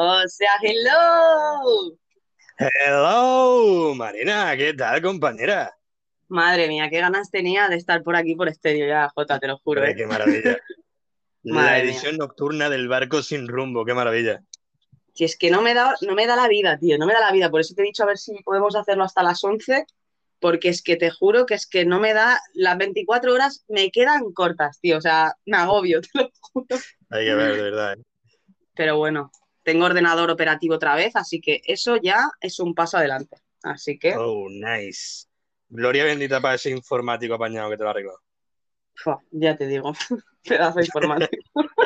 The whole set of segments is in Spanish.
O sea, hello. Hello, Marina, ¿qué tal, compañera? Madre mía, qué ganas tenía de estar por aquí por estéreo ya, Jota, te lo juro. ¿eh? qué maravilla. La mía. edición nocturna del barco sin rumbo, qué maravilla. Si es que no me, da, no me da la vida, tío, no me da la vida. Por eso te he dicho a ver si podemos hacerlo hasta las 11, porque es que te juro que es que no me da, las 24 horas me quedan cortas, tío. O sea, me agobio, te lo juro. Hay que ver, de verdad. ¿eh? Pero bueno, tengo ordenador operativo otra vez, así que eso ya es un paso adelante. Así que, Oh, nice. Gloria bendita para ese informático apañado que te lo ha arreglado. fua, ya te digo, pedazo informático.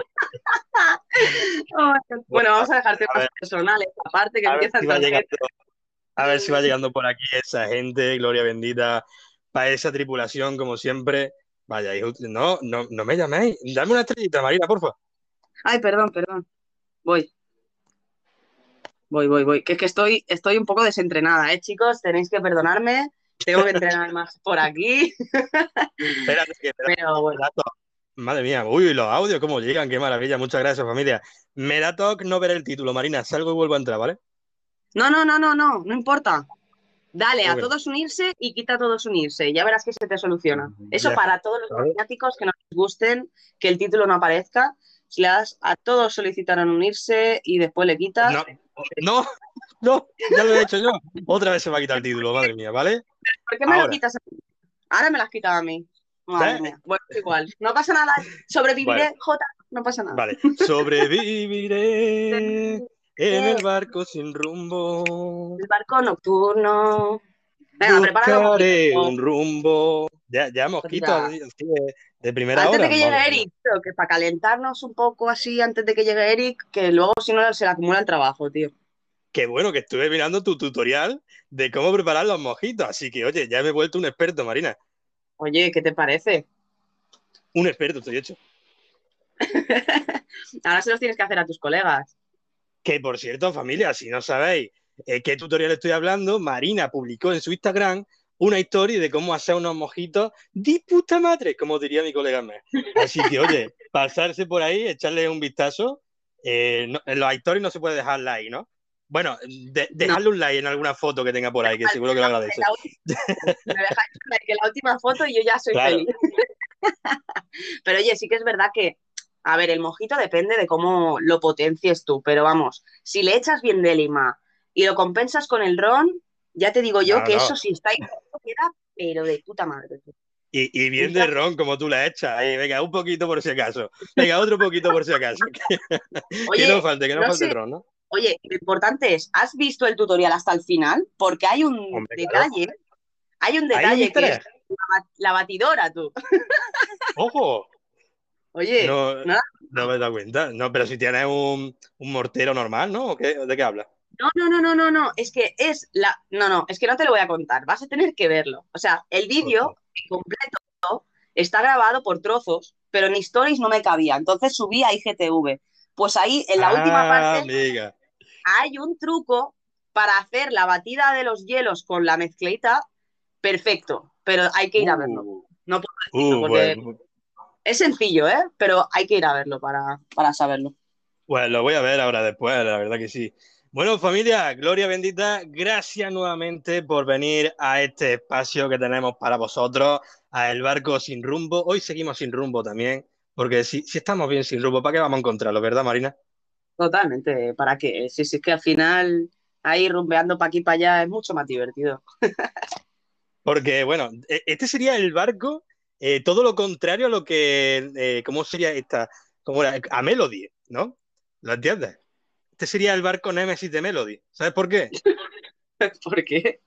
Bueno, vamos a dejar A temas ver. personales, aparte que A ver, empiezan si llegando, a ver si va llegando por aquí esa gente, gloria bendita, para esa tripulación, como siempre. Vaya, hijo, no, no, no me llaméis. Dame una estrellita, Marina, porfa. Ay, perdón, perdón. Voy. Voy, voy, voy. Que es que estoy, estoy un poco desentrenada, ¿eh, chicos? Tenéis que perdonarme. Tengo que entrenar más por aquí. Espérate, que espérate, Pero bueno, Dato. Madre mía, uy, los audios, cómo llegan, qué maravilla. Muchas gracias, familia. Me da toque no ver el título, Marina. Salgo y vuelvo a entrar, ¿vale? no, no, no, no, no, no importa. Dale a todos unirse y quita a todos unirse. Ya verás que se te soluciona. Eso Ya. para todos los Vale. maniáticos que no les gusten que el título no aparezca. Si le das a todos solicitaron unirse y después le quitas. No, no, no, ya lo he hecho yo. Otra vez se va a quitar el título, madre mía, ¿vale? ¿Por qué me lo Ahora. quitas a mí? Ahora me lo has quitado a mí. Madre ¿Eh? mía. Bueno, igual. No pasa nada. Sobreviviré, Vale. Jota. No pasa nada. Vale. Sobreviviré en el barco sin rumbo. El barco nocturno. Venga, Buscaré un rumbo. Ya, ya mosquitos Mira. De, primera Antes hora. de que llegue. Eric, tío, que para calentarnos un poco así antes de que llegue Eric, que luego si no se le acumula el trabajo, tío. Qué bueno que estuve mirando tu tutorial de cómo preparar los mojitos. Así que, oye, ya me he vuelto un experto, Marina. Oye, ¿qué te parece? Un experto estoy hecho. Ahora se los tienes que hacer a tus colegas. Que por cierto, familia, si no sabéis eh, qué tutorial estoy hablando, Marina publicó en su Instagram una historia de cómo hacer unos mojitos de puta madre, como diría mi colega Mer. Así que, oye, pasarse por ahí, echarle un vistazo. Eh, no- en los stories no se puede dejar like, ¿no? Bueno, de- dejarle un like en alguna foto que tenga por ahí, que seguro que lo agradece. Me dejáis un like en la última foto y yo ya soy Claro. feliz. Pero oye, sí que es verdad que, a ver, el mojito depende de cómo lo potencies tú, pero vamos, si le echas bien de lima y lo compensas con el ron, ya te digo yo No, que no. eso sí está ahí, queda, pero de puta madre. Y, y bien de ron, como tú la echas. Ahí, venga, un poquito por si acaso. Venga, otro poquito por si acaso. que no falte, que no, no falte sé. ron, ¿no? Oye, lo importante es, ¿has visto el tutorial hasta el final? Porque hay un Hombre, claro. detalle, hay un Hay un detalle que es la, bat- la batidora, tú. ¡Ojo! Oye, No, nada. no me he dado cuenta. No, pero si tienes un, un mortero normal, ¿no? ¿O qué- ¿De qué hablas? No, no, no, no, no, no, es que es la... No, no, es que no te lo voy a contar, vas a tener que verlo. O sea, el vídeo completo está grabado por trozos, pero en stories no me cabía, entonces subí a IGTV. Pues ahí, en la última Ah, parte, amiga. hay un truco para hacer la batida de los hielos con la mezclita perfecto, pero hay que ir a verlo. Uh, No puedo uh, decirlo porque bueno, es sencillo, ¿eh? Pero hay que ir a verlo para, para saberlo. pues lo voy a ver ahora después, la verdad que sí. Bueno, familia, Gloria bendita, gracias nuevamente por venir a este espacio que tenemos para vosotros, a El Barco Sin Rumbo. Hoy seguimos sin rumbo también, porque si, si estamos bien sin rumbo, ¿para qué vamos a encontrarlo, verdad, Marina? Totalmente, ¿para qué? Sí, sí, es que al final ahí rumbeando para aquí y para allá es mucho más divertido. Porque, bueno, e- este sería el barco, eh, todo lo contrario a lo que, eh, ¿cómo sería esta? ¿Cómo era? A Melody, ¿no? ¿Lo entiendes? Este sería el barco Nemesis de Melody. ¿Sabes por qué? ¿Por qué?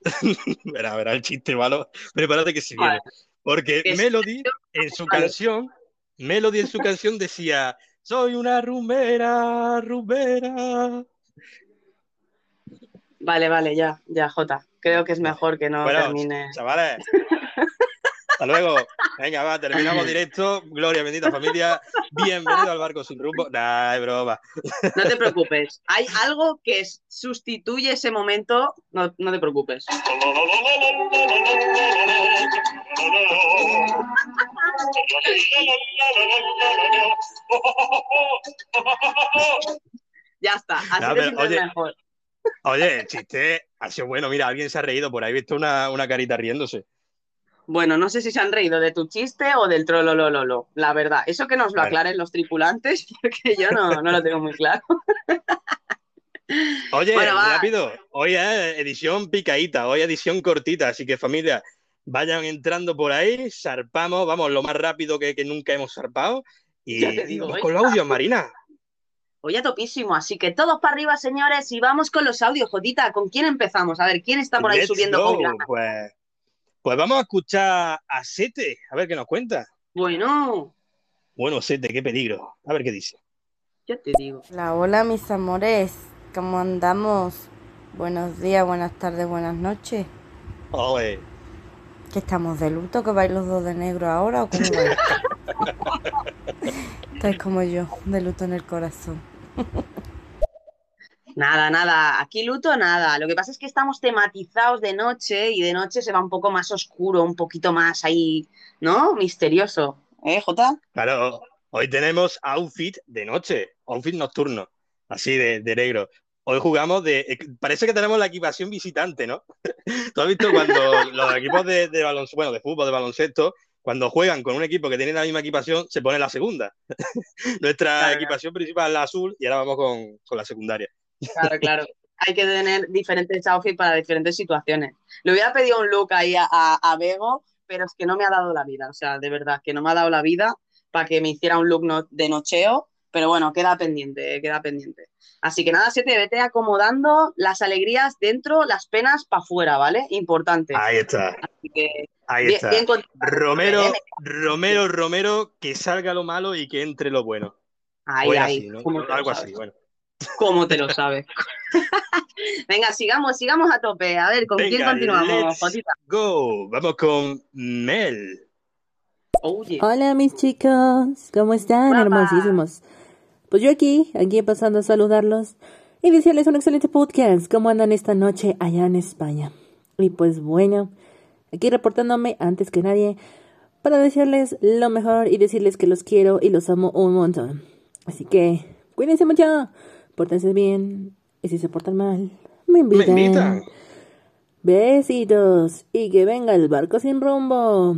Verá, verá el chiste malo. Prepárate que se viene. Porque Melody, en su canción, Melody en su canción decía, soy una rumbera, rumbera. Vale, vale, ya, ya, Jota. Creo que es mejor que no Bueno, termine. Chavales, hasta luego. Venga, va, terminamos directo. Gloria, bendita familia. Bienvenido al barco sin rumbo. Nah, es broma. No te preocupes. Hay algo que sustituye ese momento. No, no te preocupes. Ya está, así No, pero, oye, mejor. Oye, el chiste ha sido bueno. Mira, alguien se ha reído por ahí. He visto una, una carita riéndose. Bueno, no sé si se han reído de tu chiste o del trololololo, la verdad. Eso que nos lo aclaren los tripulantes, porque yo no, no lo tengo muy claro. Oye, Bueno, rápido. Hoy es edición picadita, hoy edición cortita. Así que, familia, vayan entrando por ahí, zarpamos, vamos, lo más rápido que, que nunca hemos zarpado. Y, Ya te digo, vamos ¿eh? con los audios, Marina. Hoy a topísimo, así que todos para arriba, señores, y vamos con los audios, Jotita. ¿Con quién empezamos? A ver, ¿quién está por ahí Let's subiendo go. con ganas? Pues, pues vamos a escuchar a Sete, a ver qué nos cuenta. Bueno, Bueno, Sete, qué peligro. A ver qué dice. yo te digo. Hola, hola mis amores, ¿cómo andamos? Buenos días, buenas tardes, buenas noches. Oye, ¿Que estamos de luto? ¿Que vais los dos de negro ahora o cómo vais? Estáis como yo, de luto en el corazón. Nada, nada, aquí luto nada. Lo que pasa es que estamos tematizados de noche y de noche se va un poco más oscuro, un poquito más ahí, ¿no? Misterioso. ¿Eh, Jota? claro, hoy tenemos outfit de noche, outfit nocturno, así de, de negro. Hoy jugamos de. eh, Parece que tenemos la equipación visitante, ¿no? Tú has visto cuando los equipos de, de baloncesto, bueno, de fútbol, de baloncesto, cuando juegan con un equipo que tiene la misma equipación, se pone la segunda. Nuestra Claro. equipación principal es la azul y ahora vamos con, con la secundaria. Claro, claro. Hay que tener diferentes outfits para diferentes situaciones. Le hubiera pedido un look ahí a, a, a Bego, pero es que no me ha dado la vida. O sea, de verdad, que no me ha dado la vida para que me hiciera un look no- de nocheo. Pero bueno, queda pendiente, queda pendiente. Así que nada, Siete, vete acomodando las alegrías dentro, las penas para afuera, ¿vale? Importante. Ahí está, Así que ahí bien, está. bien. Romero, Romero, Romero, que salga lo malo y que entre lo bueno. Ahí, ahí, así, ¿no? ¿cómo te lo Algo así, bueno. ¿Cómo te lo sabes? Venga, sigamos, sigamos a tope. A ver, ¿con quién continuamos, let's go. Vamos con Mel. Hola mis chicos, ¿cómo están? Hermosísimos. Pues yo aquí, aquí pasando a saludarlos y desearles un excelente podcast. ¿Cómo andan esta noche allá en España? Y pues bueno, aquí reportándome antes que nadie para desearles lo mejor y decirles que los quiero y los amo un montón. Así que cuídense mucho, pórtense bien y si se portan mal, me Me invitan. invitan. Besitos y que venga el barco sin rumbo.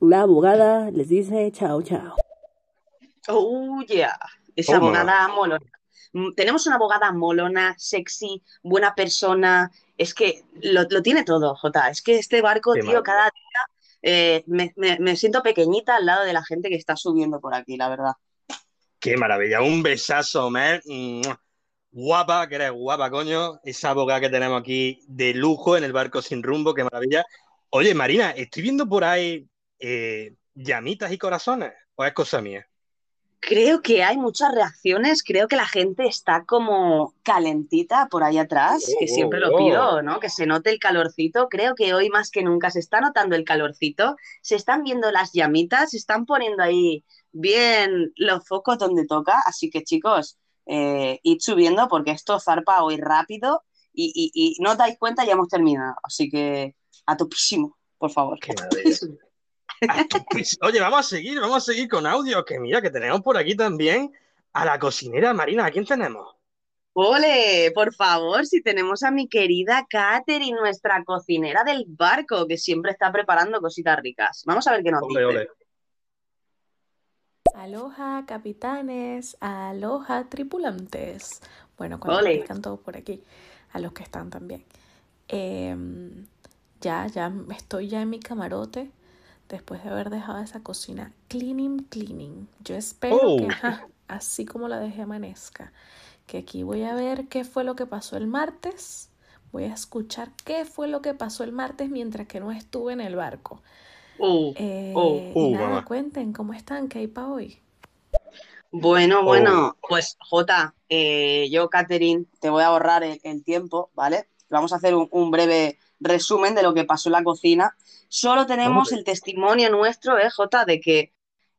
La abogada les dice chao chao. oh yeah, esa Toma. abogada molona. Mm, Tenemos una abogada molona, sexy, buena persona. Es que lo, lo tiene todo, Jota. Es que este barco, Qué tío, cada día eh, me, me- me siento pequeñita al lado de la gente que está subiendo por aquí, la verdad. Qué maravilla. Un besazo, Mel. Guapa, que eres guapa, coño. Esa abogada que tenemos aquí de lujo en el barco sin rumbo, qué maravilla. Oye, Marina, estoy viendo por ahí eh, llamitas y corazones. ¿O es cosa mía? Creo que hay muchas reacciones, creo que la gente está como calentita por ahí atrás, que Oh, siempre oh, lo oh. pido, ¿no? Que se note el calorcito. Creo que hoy más que nunca se está notando el calorcito, se están viendo las llamitas, se están poniendo ahí bien los focos donde toca. Así que chicos, eh, id subiendo porque esto zarpa hoy rápido y, y, y no os dais cuenta, ya hemos terminado. Así que a topísimo, por favor. Qué Oye, vamos a seguir, vamos a seguir con audio, que mira, que tenemos por aquí también a la cocinera Marina. ¿A quién tenemos? Ole, por favor, si tenemos a mi querida Katherine, nuestra cocinera del barco, que siempre está preparando cositas ricas. Vamos a ver qué nos Ole, dice. ole. Aloha, capitanes, aloha, tripulantes. Bueno, cuando aparezcan todos por aquí, a los que están también. Em, ya, ya estoy ya en mi camarote después de haber dejado esa cocina cleaning, cleaning. Yo espero Oh. que, ajá, así como la dejé amanezca, que aquí voy a ver qué fue lo que pasó el martes. Voy a escuchar qué fue lo que pasó el martes mientras que no estuve en el barco. Uh, Eh, Oh, y uh, nada, mamá. cuenten cómo están, qué hay para hoy. bueno, Oh. bueno, pues Jota, eh, yo, Katherine, te voy a ahorrar el, el tiempo, ¿vale? Vamos a hacer un, un breve resumen de lo que pasó en la cocina. Solo tenemos Hombre. el testimonio nuestro, ¿eh, Jota? De que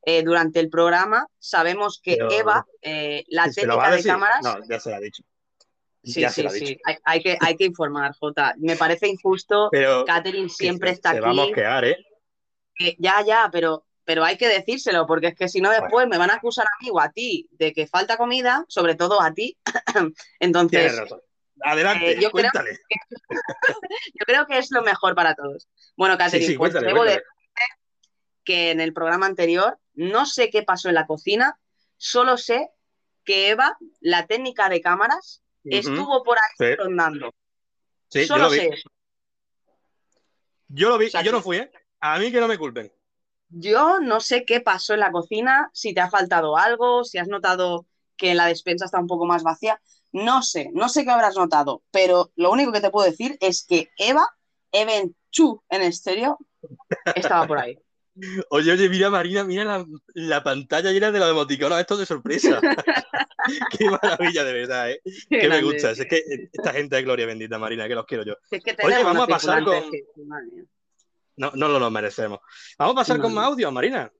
eh, durante el programa sabemos que Pero- Eva, eh, la ¿Se lo va técnica de cámaras, No, ya se lo ha dicho. Sí, ya sí, sí. Hay, hay que, hay que informar, Jota. Me parece injusto. Pero siempre está se aquí. va a mosquear, ¿eh? Eh, ya, ya, pero pero hay que decírselo, porque es que si no después me van a acusar a mí o a ti de que falta comida, sobre todo a ti. Entonces. Adelante, Eh, yo creo- cuéntale. yo creo que es lo mejor para todos. Bueno, Sí, Catherine, sí, pues cuéntale, debo cuéntale. decirte que en el programa anterior no sé qué pasó en la cocina, solo sé que Eva, la técnica de cámaras, estuvo por ahí Sí, rondando. yo solo sé eso. Yo lo vi O sea, y yo no que- fui, ¿eh? A mí que no me culpen. Yo no sé qué pasó en la cocina, si te ha faltado algo, si has notado que la despensa está un poco más vacía. No sé, no sé qué habrás notado, pero lo único que te puedo decir es que Eva, Even Chu en estéreo, estaba por ahí. Oye, oye, mira, Marina, mira la, la pantalla llena de los emoticonos estos de sorpresa. Qué maravilla, de verdad, ¿eh? Qué Que me gusta. Es que esta gente es gloria bendita, Marina, que los quiero yo. Es que Oye, vamos a pasar con- que-. No, no lo merecemos. Vamos a pasar con más audio, Marina.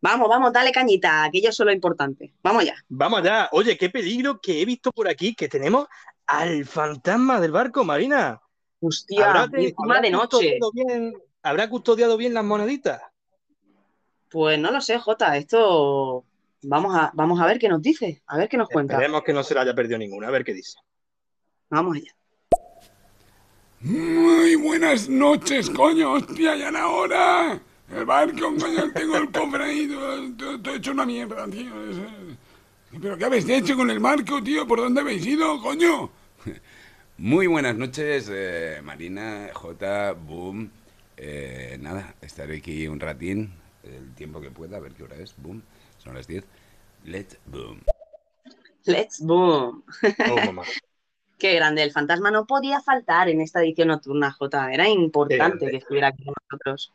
Vamos, vamos, dale cañita, aquello es lo importante. Vamos ya. Vamos allá. Oye, qué peligro que he visto por aquí, que tenemos al fantasma del barco, Marina. Hostia, ¿Habrá, encima habrá de noche. bien, ¿Habrá custodiado bien las moneditas? Pues no lo sé, Jota, esto vamos a, vamos a ver qué nos dice, a ver qué nos cuenta. Esperemos que no se le haya perdido ninguna. A ver qué dice. Vamos allá. Muy buenas noches, coño, hostia, ya era hora. El barco, coño, tengo el cofre ahí, todo, todo- todo hecho una mierda, tío. ¿Pero qué habéis hecho con el barco, tío? ¿Por dónde habéis ido, coño? Muy buenas noches, eh, Marina, J, Boom. Eh, nada, estaré aquí un ratín, el tiempo que pueda, a ver qué hora es, Boom. Son las 10. Let's Boom. Let's boom. Oh, mamá. Qué grande, el fantasma no podía faltar en esta edición nocturna, Jota. Era importante que estuviera aquí con nosotros.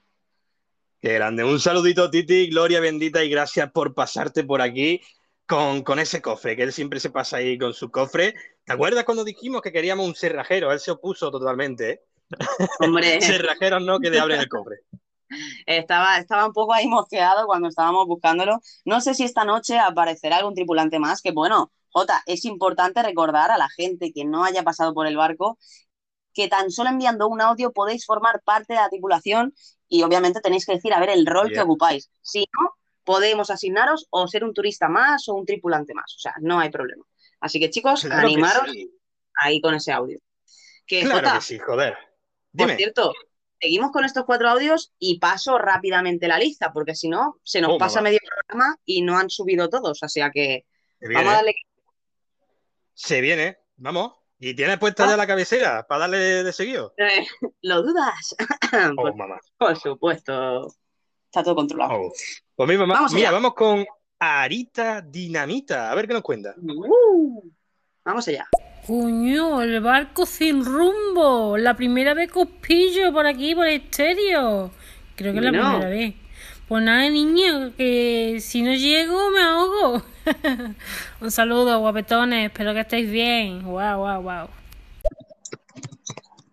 Qué grande. Un saludito, Titi, gloria bendita y gracias por pasarte por aquí con, con ese cofre, que él siempre se pasa ahí con su cofre. ¿Te acuerdas cuando dijimos que queríamos un cerrajero? Él se opuso totalmente, ¿eh? Hombre, Cerrajeros no, que te abren el cofre. estaba, estaba un poco ahí mosqueado cuando estábamos buscándolo. No sé si esta noche aparecerá algún tripulante más, que bueno, Jota, es importante recordar a la gente que no haya pasado por el barco que tan solo enviando un audio podéis formar parte de la tripulación y obviamente tenéis que decir a ver el rol que ocupáis. Si no, podemos asignaros o ser un turista más o un tripulante más. O sea, no hay problema. Así que chicos, Claro que animaros sí. ahí con ese audio. Que Claro Jota, que sí, joder. por Dime. cierto, seguimos con estos cuatro audios y paso rápidamente la lista, porque si no, se nos ¿Cómo pasa medio programa y no han subido todos. O sea que vamos a darle. Se viene, vamos. ¿Y tienes puesta ya la cabecera para darle de seguido? Eh, ¿Lo dudas? Oh, por, mamá. por supuesto. Está todo controlado. Oh. Pues mi mamá, Vamos mira, allá. vamos con Arita Dinamita. A ver qué nos cuenta. Uh, vamos allá. Coño, el barco sin rumbo. La primera vez que os pillo por aquí, por estéreo. Creo que es la primera vez. Pues nada, niño, que si no llego me ahogo. Un saludo, guapetones. Espero que estéis bien. Wow, wow, wow.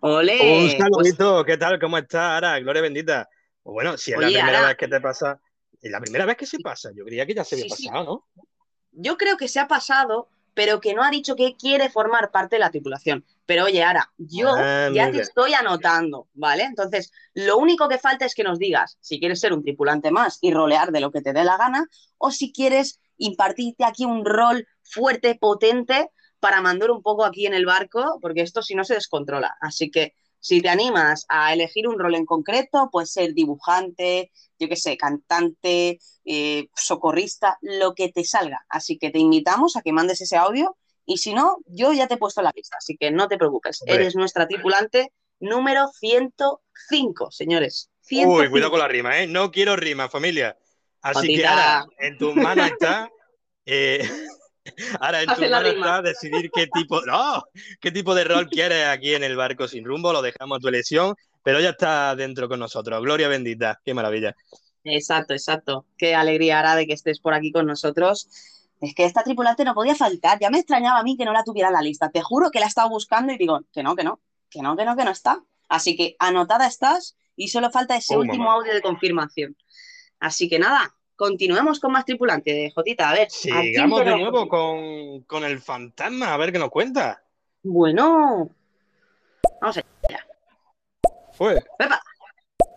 Ole. Un pues, saludito, ¿qué tal? ¿Cómo estás, Ara? Gloria bendita. Pues bueno, si es la primera Ara. vez que te pasa, es la primera vez que se pasa. Yo creía que ya se había Sí, sí. pasado, ¿no? yo creo que se ha pasado, pero que no ha dicho que quiere formar parte de la tripulación. Pero oye, Ara, yo Ah, ya te mira. estoy anotando, ¿vale? Entonces, lo único que falta es que nos digas si quieres ser un tripulante más y rolear de lo que te dé la gana, o si quieres impartirte aquí un rol fuerte, potente, para mandar un poco aquí en el barco, porque esto si no se descontrola. Así que si te animas a elegir un rol en concreto, puedes ser dibujante, yo qué sé, cantante, eh, socorrista, lo que te salga. Así que te invitamos a que mandes ese audio y si no, yo ya te he puesto la lista, así que no te preocupes. Hombre. Eres nuestra tripulante número 105, señores. 105. Uy, cuidado con la rima, ¿eh? No quiero rima, familia. Así que ahora, en tus manos está. eh, ahora en manos rima. está decidir qué tipo. ¡No! ¿Qué tipo de rol quieres aquí en el barco sin rumbo? Lo dejamos a tu elección, pero ya está dentro con nosotros. Gloria bendita, qué maravilla. Exacto, exacto. Qué alegría hará de que estés por aquí con nosotros. Es que esta tripulante no podía faltar. Ya me extrañaba a mí que no la tuviera en la lista. Te juro que la he estado buscando y digo, que no, que no, que no, que no, que no está. Así que anotada estás y solo falta ese Oh, último mamá. audio de confirmación. Así que nada, continuemos con más tripulante, Jotita. A ver, ¿a quién Sigamos de nuevo con, con el fantasma, a ver qué nos cuenta. Bueno, vamos allá. Pues, Pepa.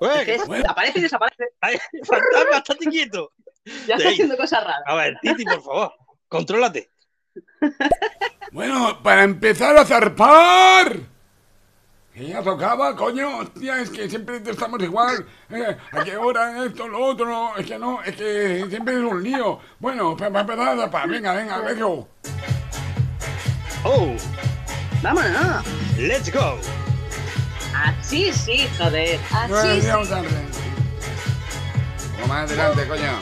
Ué, Es que es- bueno, aparece y desaparece. ay, fantasma, estate quieto. Ya está haciendo cosas raras. A ver, Titi, por favor, contrólate. Bueno, para empezar a zarpar. Que ya tocaba, coño, hostia, es que siempre estamos igual. eh, ¿A qué hora esto, lo otro? Es que no, es que siempre es un lío. Bueno, para empezar zarpar, venga, venga, venga. Oh, Vámonos. let's go. Así sí, joder. No, Así sí. Un poco más adelante, coño.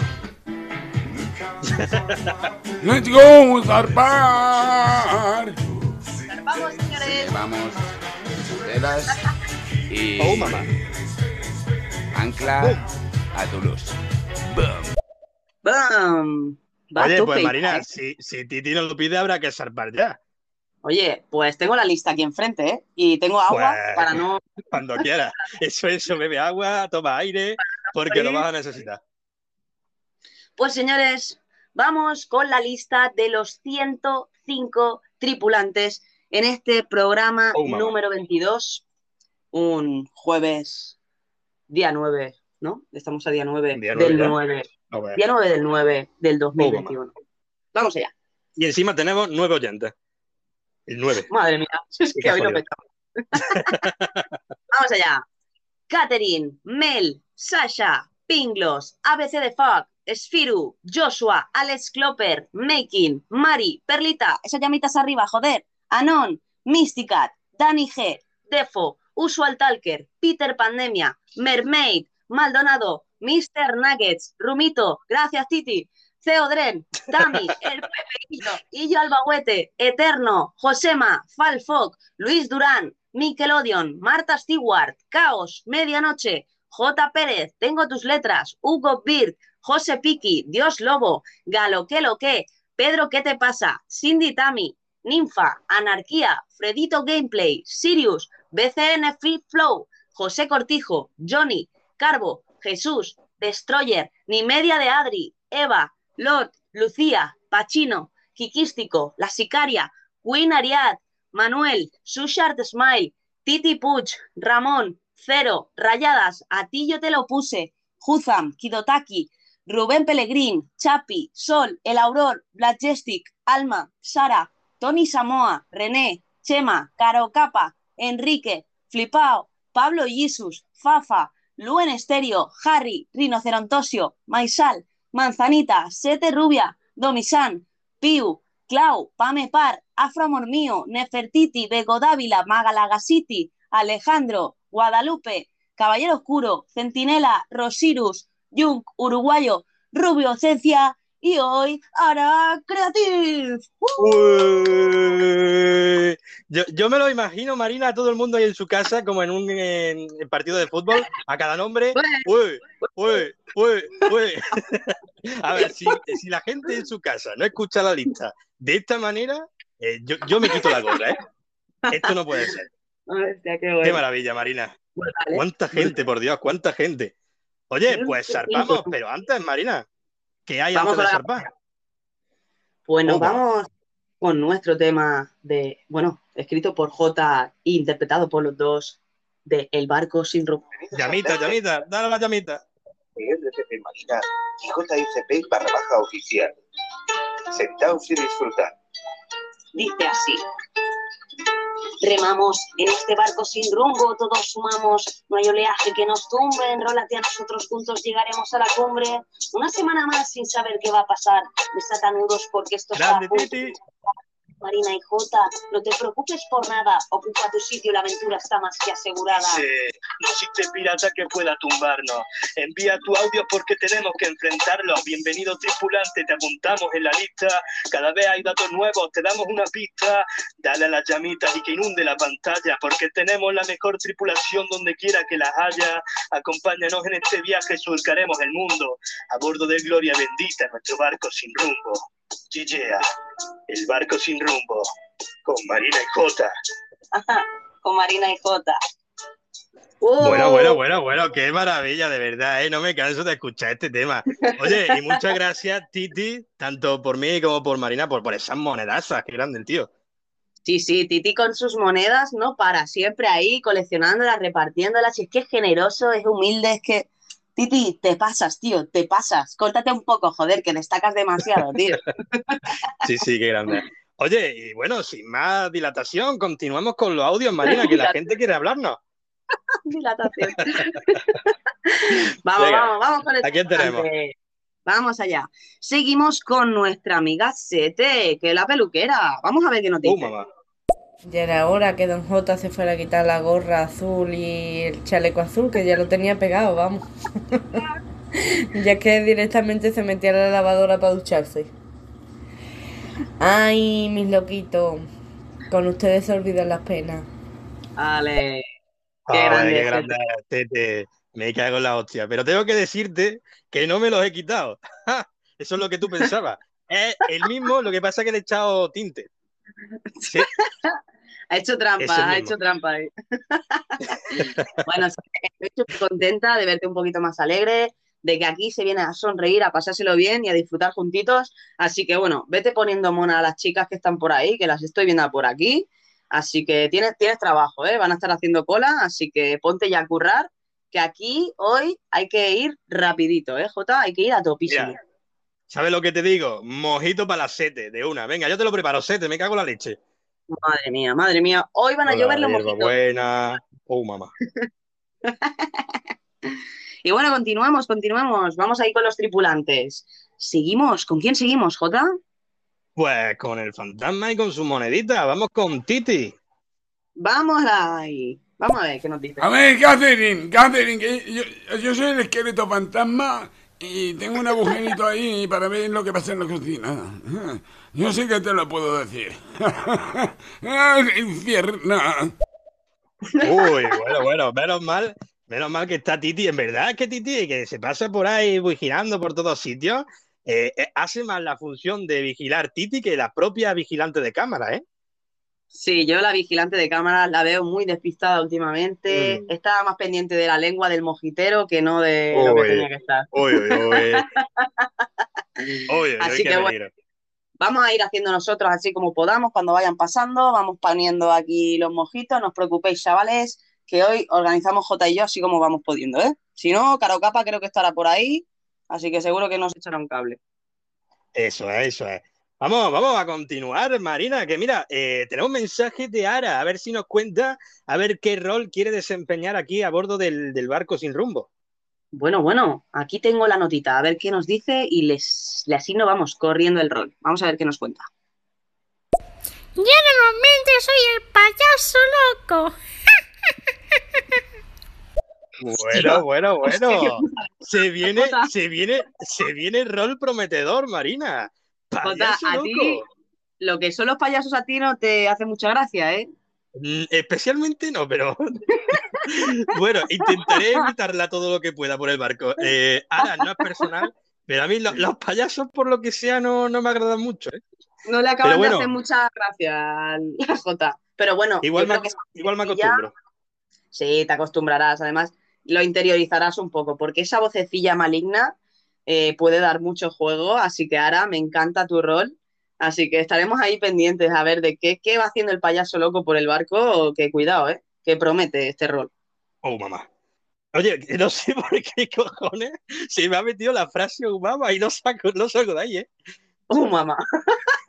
Let's go, zarpar. Vamos, señores. Vamos, y Oh, mamá. ancla a Toulouse. Boom. A Oye, pues Marina, ¿eh? si, si Titi nos lo pide, habrá que zarpar ya. Oye, pues tengo la lista aquí enfrente, ¿eh? Y tengo agua Pues- para no. Cuando quieras. Eso, eso, bebe agua, toma aire, porque lo vas a necesitar. Pues señores, vamos con la lista de los 105 tripulantes en este programa Oh, número 22, un jueves, día 9, ¿no? Estamos a día 9 Día del 9 ya. 9. A ver. Día 9 del 9 del Oh, 2021. Vamos allá. Y encima tenemos nueve oyentes. El nueve. Madre mía, es que hoy no petamos. Vamos allá. Catherine, Mel, Sasha, Pinglos, ABC de Fuck, Sfiru, Joshua, Alex Klopper, Making, Mari, Perlita, esas llamitas arriba, joder, Anon, Mysticat, Danny G, Defo, Usual Talker, Peter Pandemia, Mermaid, Maldonado, Mr. Nuggets, Rumito, gracias Titi, Theodren, Tami, El Pepeito, Illo Albahuete, Eterno, Josema, Falfoc, Luis Durán, Nickelodeon, Marta Stewart, Caos, Medianoche, J. Pérez, Tengo tus letras, Hugo Bird, José Piki, Dios Lobo, Galo que lo que, Pedro ¿qué te pasa? Cindy Tami, Ninfa, Anarquía, Fredito Gameplay, Sirius, BCN Free Flow, José Cortijo, Johnny, Carbo, Jesús, Destroyer, Ni Media de Adri, Eva, Lot, Lucía, Pachino, Kikístico, La Sicaria, Queen Ariad, Manuel, Sushart Smile, Titi Puch, Ramón, Cero, Rayadas, A ti yo te lo puse, Juzam, Kidotaki, Rubén Pellegrín, Chapi, Sol, El Auror, Blackjestic, Alma, Sara, Tony Samoa, René, Chema, Caro Capa, Enrique, Flipao, Pablo Jesus, Fafa, Luen Estéreo, Harry, Rinocerontosio, Maisal, Manzanita, Sete Rubia, Domisan, Piu, Clau, Pame Par, Afro Amor Mío, Nefertiti, Bego Dávila, Magalagasiti, Alejandro, Guadalupe, Caballero Oscuro, Centinela, Rosirus, Jung, Uruguayo, Rubio Cencia y hoy Ara Creative. Yo, yo me lo imagino, Marina, a todo el mundo ahí en su casa, como en un partido de fútbol, a cada nombre. A ver, si, si la gente en su casa no escucha la lista de esta manera, eh, yo, yo me quito la gorra, ¿eh? Esto no puede ser. Hostia, qué maravilla, Marina. Bueno, vale. ¿Cuánta gente, por Dios, cuánta gente? Oye, pues zarpamos, pero antes, Marina, ¿qué hay Vamos antes de a la- zarpar? Bueno, Opa. vamos con nuestro tema de, bueno, escrito por J e interpretado por los dos de El barco sin rumbo. Llamita, llamita, dale la llamita. Miguel de Pepe Marina y JICP barra baja oficial. Sentaos y disfrutad. Dice así. Remamos en este barco sin rumbo, todos sumamos, no hay oleaje que nos tumbe, enrólate a nosotros juntos, llegaremos a la cumbre. Una semana más sin saber qué va a pasar, desata nudos porque esto está a Grande, punto. Marina y Jota, no te preocupes por nada, ocupa tu sitio, la aventura está más que asegurada. No existe pirata que pueda tumbarnos. Envía tu audio porque tenemos que enfrentarlo. Bienvenido tripulante, te apuntamos en la lista. Cada vez hay datos nuevos, te damos una pista. Dale a las llamitas y que inunde la pantalla porque tenemos la mejor tripulación donde quiera que las haya. Acompáñanos en este viaje, surcaremos el mundo. A bordo de Gloria Bendita, nuestro barco sin rumbo. Gigea, el barco sin rumbo. Con Marina y Jota. Con Marina y Jota. Bueno, bueno, bueno, bueno, qué maravilla, de verdad, ¿eh? No me canso de escuchar este tema. Oye, y muchas gracias, Titi, tanto por mí como por Marina, por, por esas monedazas, qué grande el tío. Sí, sí, Titi con sus monedas no para, siempre ahí coleccionándolas, repartiéndolas. Y es que es generoso, es humilde, es que. Titi, te pasas, tío, te pasas. Córtate un poco, joder, que destacas demasiado, tío. Sí, sí, qué grande. Oye, y bueno, sin más dilatación, continuamos con los audios, Marina, que la gente quiere hablarnos. Dilatación. vamos, Venga, vamos, vamos con el ¿a quién tenemos? Vamos allá. Seguimos con nuestra amiga Sete, que es la peluquera. Vamos a ver qué nos dice. Uh, mamá. Ya era hora que Don J se fuera a quitar la gorra azul y el chaleco azul, que ya lo tenía pegado, vamos. ya que directamente se metía a la lavadora para ducharse. Ay, mis loquitos, con ustedes se olvidan las penas. Vale. Qué grande, qué Sete. grande, Tete. Me cago en la hostia. Pero tengo que decirte que no me los he quitado. Eso es lo que tú pensabas. Es el mismo, lo que pasa es que le he echado tinte. Sí, Ha hecho trampa, ha hecho trampa ahí. bueno, estoy contenta de verte un poquito más alegre, de que aquí se viene a sonreír, a pasárselo bien y a disfrutar juntitos. Así que bueno, vete poniendo mona a las chicas que están por ahí, que las estoy viendo por aquí. Así que tienes, tienes trabajo, ¿eh? Van a estar haciendo cola, así que ponte ya a currar, que aquí hoy hay que ir rapidito, ¿eh, Jota? Hay que ir a topísimo. Mira, ¿sabes lo que te digo? Mojito para las sete, de una. Venga, yo te lo preparo, sete, me cago en la leche. Madre mía, madre mía. Hoy van a llover los mojitos. hierbabuena. Oh, mamá. Y bueno, continuamos, continuamos. Vamos ahí con los tripulantes. Seguimos. ¿Con quién seguimos, Jota? Pues con el fantasma y con su monedita. Vamos con Titi. Vamos ahí. Vamos a ver qué nos dice. A ver, Catherine, Catherine, que yo, yo soy el esqueleto fantasma y tengo un agujerito ahí para ver lo que pasa en la cocina. Yo sé que te lo puedo decir. ¡Ah, infierno! Uy, bueno, bueno, menos mal, menos mal que está Titi. En verdad es que Titi, que se pasa por ahí vigilando por todos sitios, eh, eh, hace más la función de vigilar Titi que la propia vigilante de cámara, ¿eh? Sí, yo la vigilante de cámaras la veo muy despistada últimamente. Mm. Estaba más pendiente de la lengua del mojitero que no de lo que tenía que estar. Uy, uy, Así que bueno. Vamos a ir haciendo nosotros así como podamos cuando vayan pasando. Vamos poniendo aquí los mojitos. No os preocupéis, chavales, que hoy organizamos J y yo así como vamos pudiendo, ¿eh? Si no, Caro Capa creo que estará por ahí, así que seguro que nos echará un cable. Eso es, eso es. Vamos, vamos a continuar, Marina, que mira, eh, tenemos un mensaje de Ara, a ver si nos cuenta, a ver qué rol quiere desempeñar aquí a bordo del, del barco sin rumbo. Bueno, bueno, aquí tengo la notita, a ver qué nos dice y les, le asigno, vamos, corriendo el rol. Vamos a ver qué nos cuenta. Yo normalmente soy el payaso loco. Bueno, bueno, bueno. Se viene, se viene, se viene el rol prometedor, Marina. Jota, Payaso a ti lo que son los payasos a ti no te hace mucha gracia, ¿eh? Mm, Especialmente no, pero bueno, intentaré evitarla todo lo que pueda por el barco. Eh, Ara, no es personal, pero a mí lo- los payasos, por lo que sea, no, no me agradan mucho. ¿eh? No le acaban bueno. de hacer mucha gracia al Jota. Pero bueno, Igual, me, igual me acostumbro. Sí, te acostumbrarás. Además, lo interiorizarás un poco, porque esa vocecilla maligna eh, puede dar mucho juego. Así que ahora me encanta tu rol. Así que estaremos ahí pendientes a ver de qué, qué va haciendo el payaso loco por el barco. Que cuidado, ¿eh? Que promete este rol. Oh, mamá. Oye, no sé por qué cojones se me ha metido la frase oh, mamá y no, saco, no salgo de ahí, ¿eh? ¡Oh, mamá!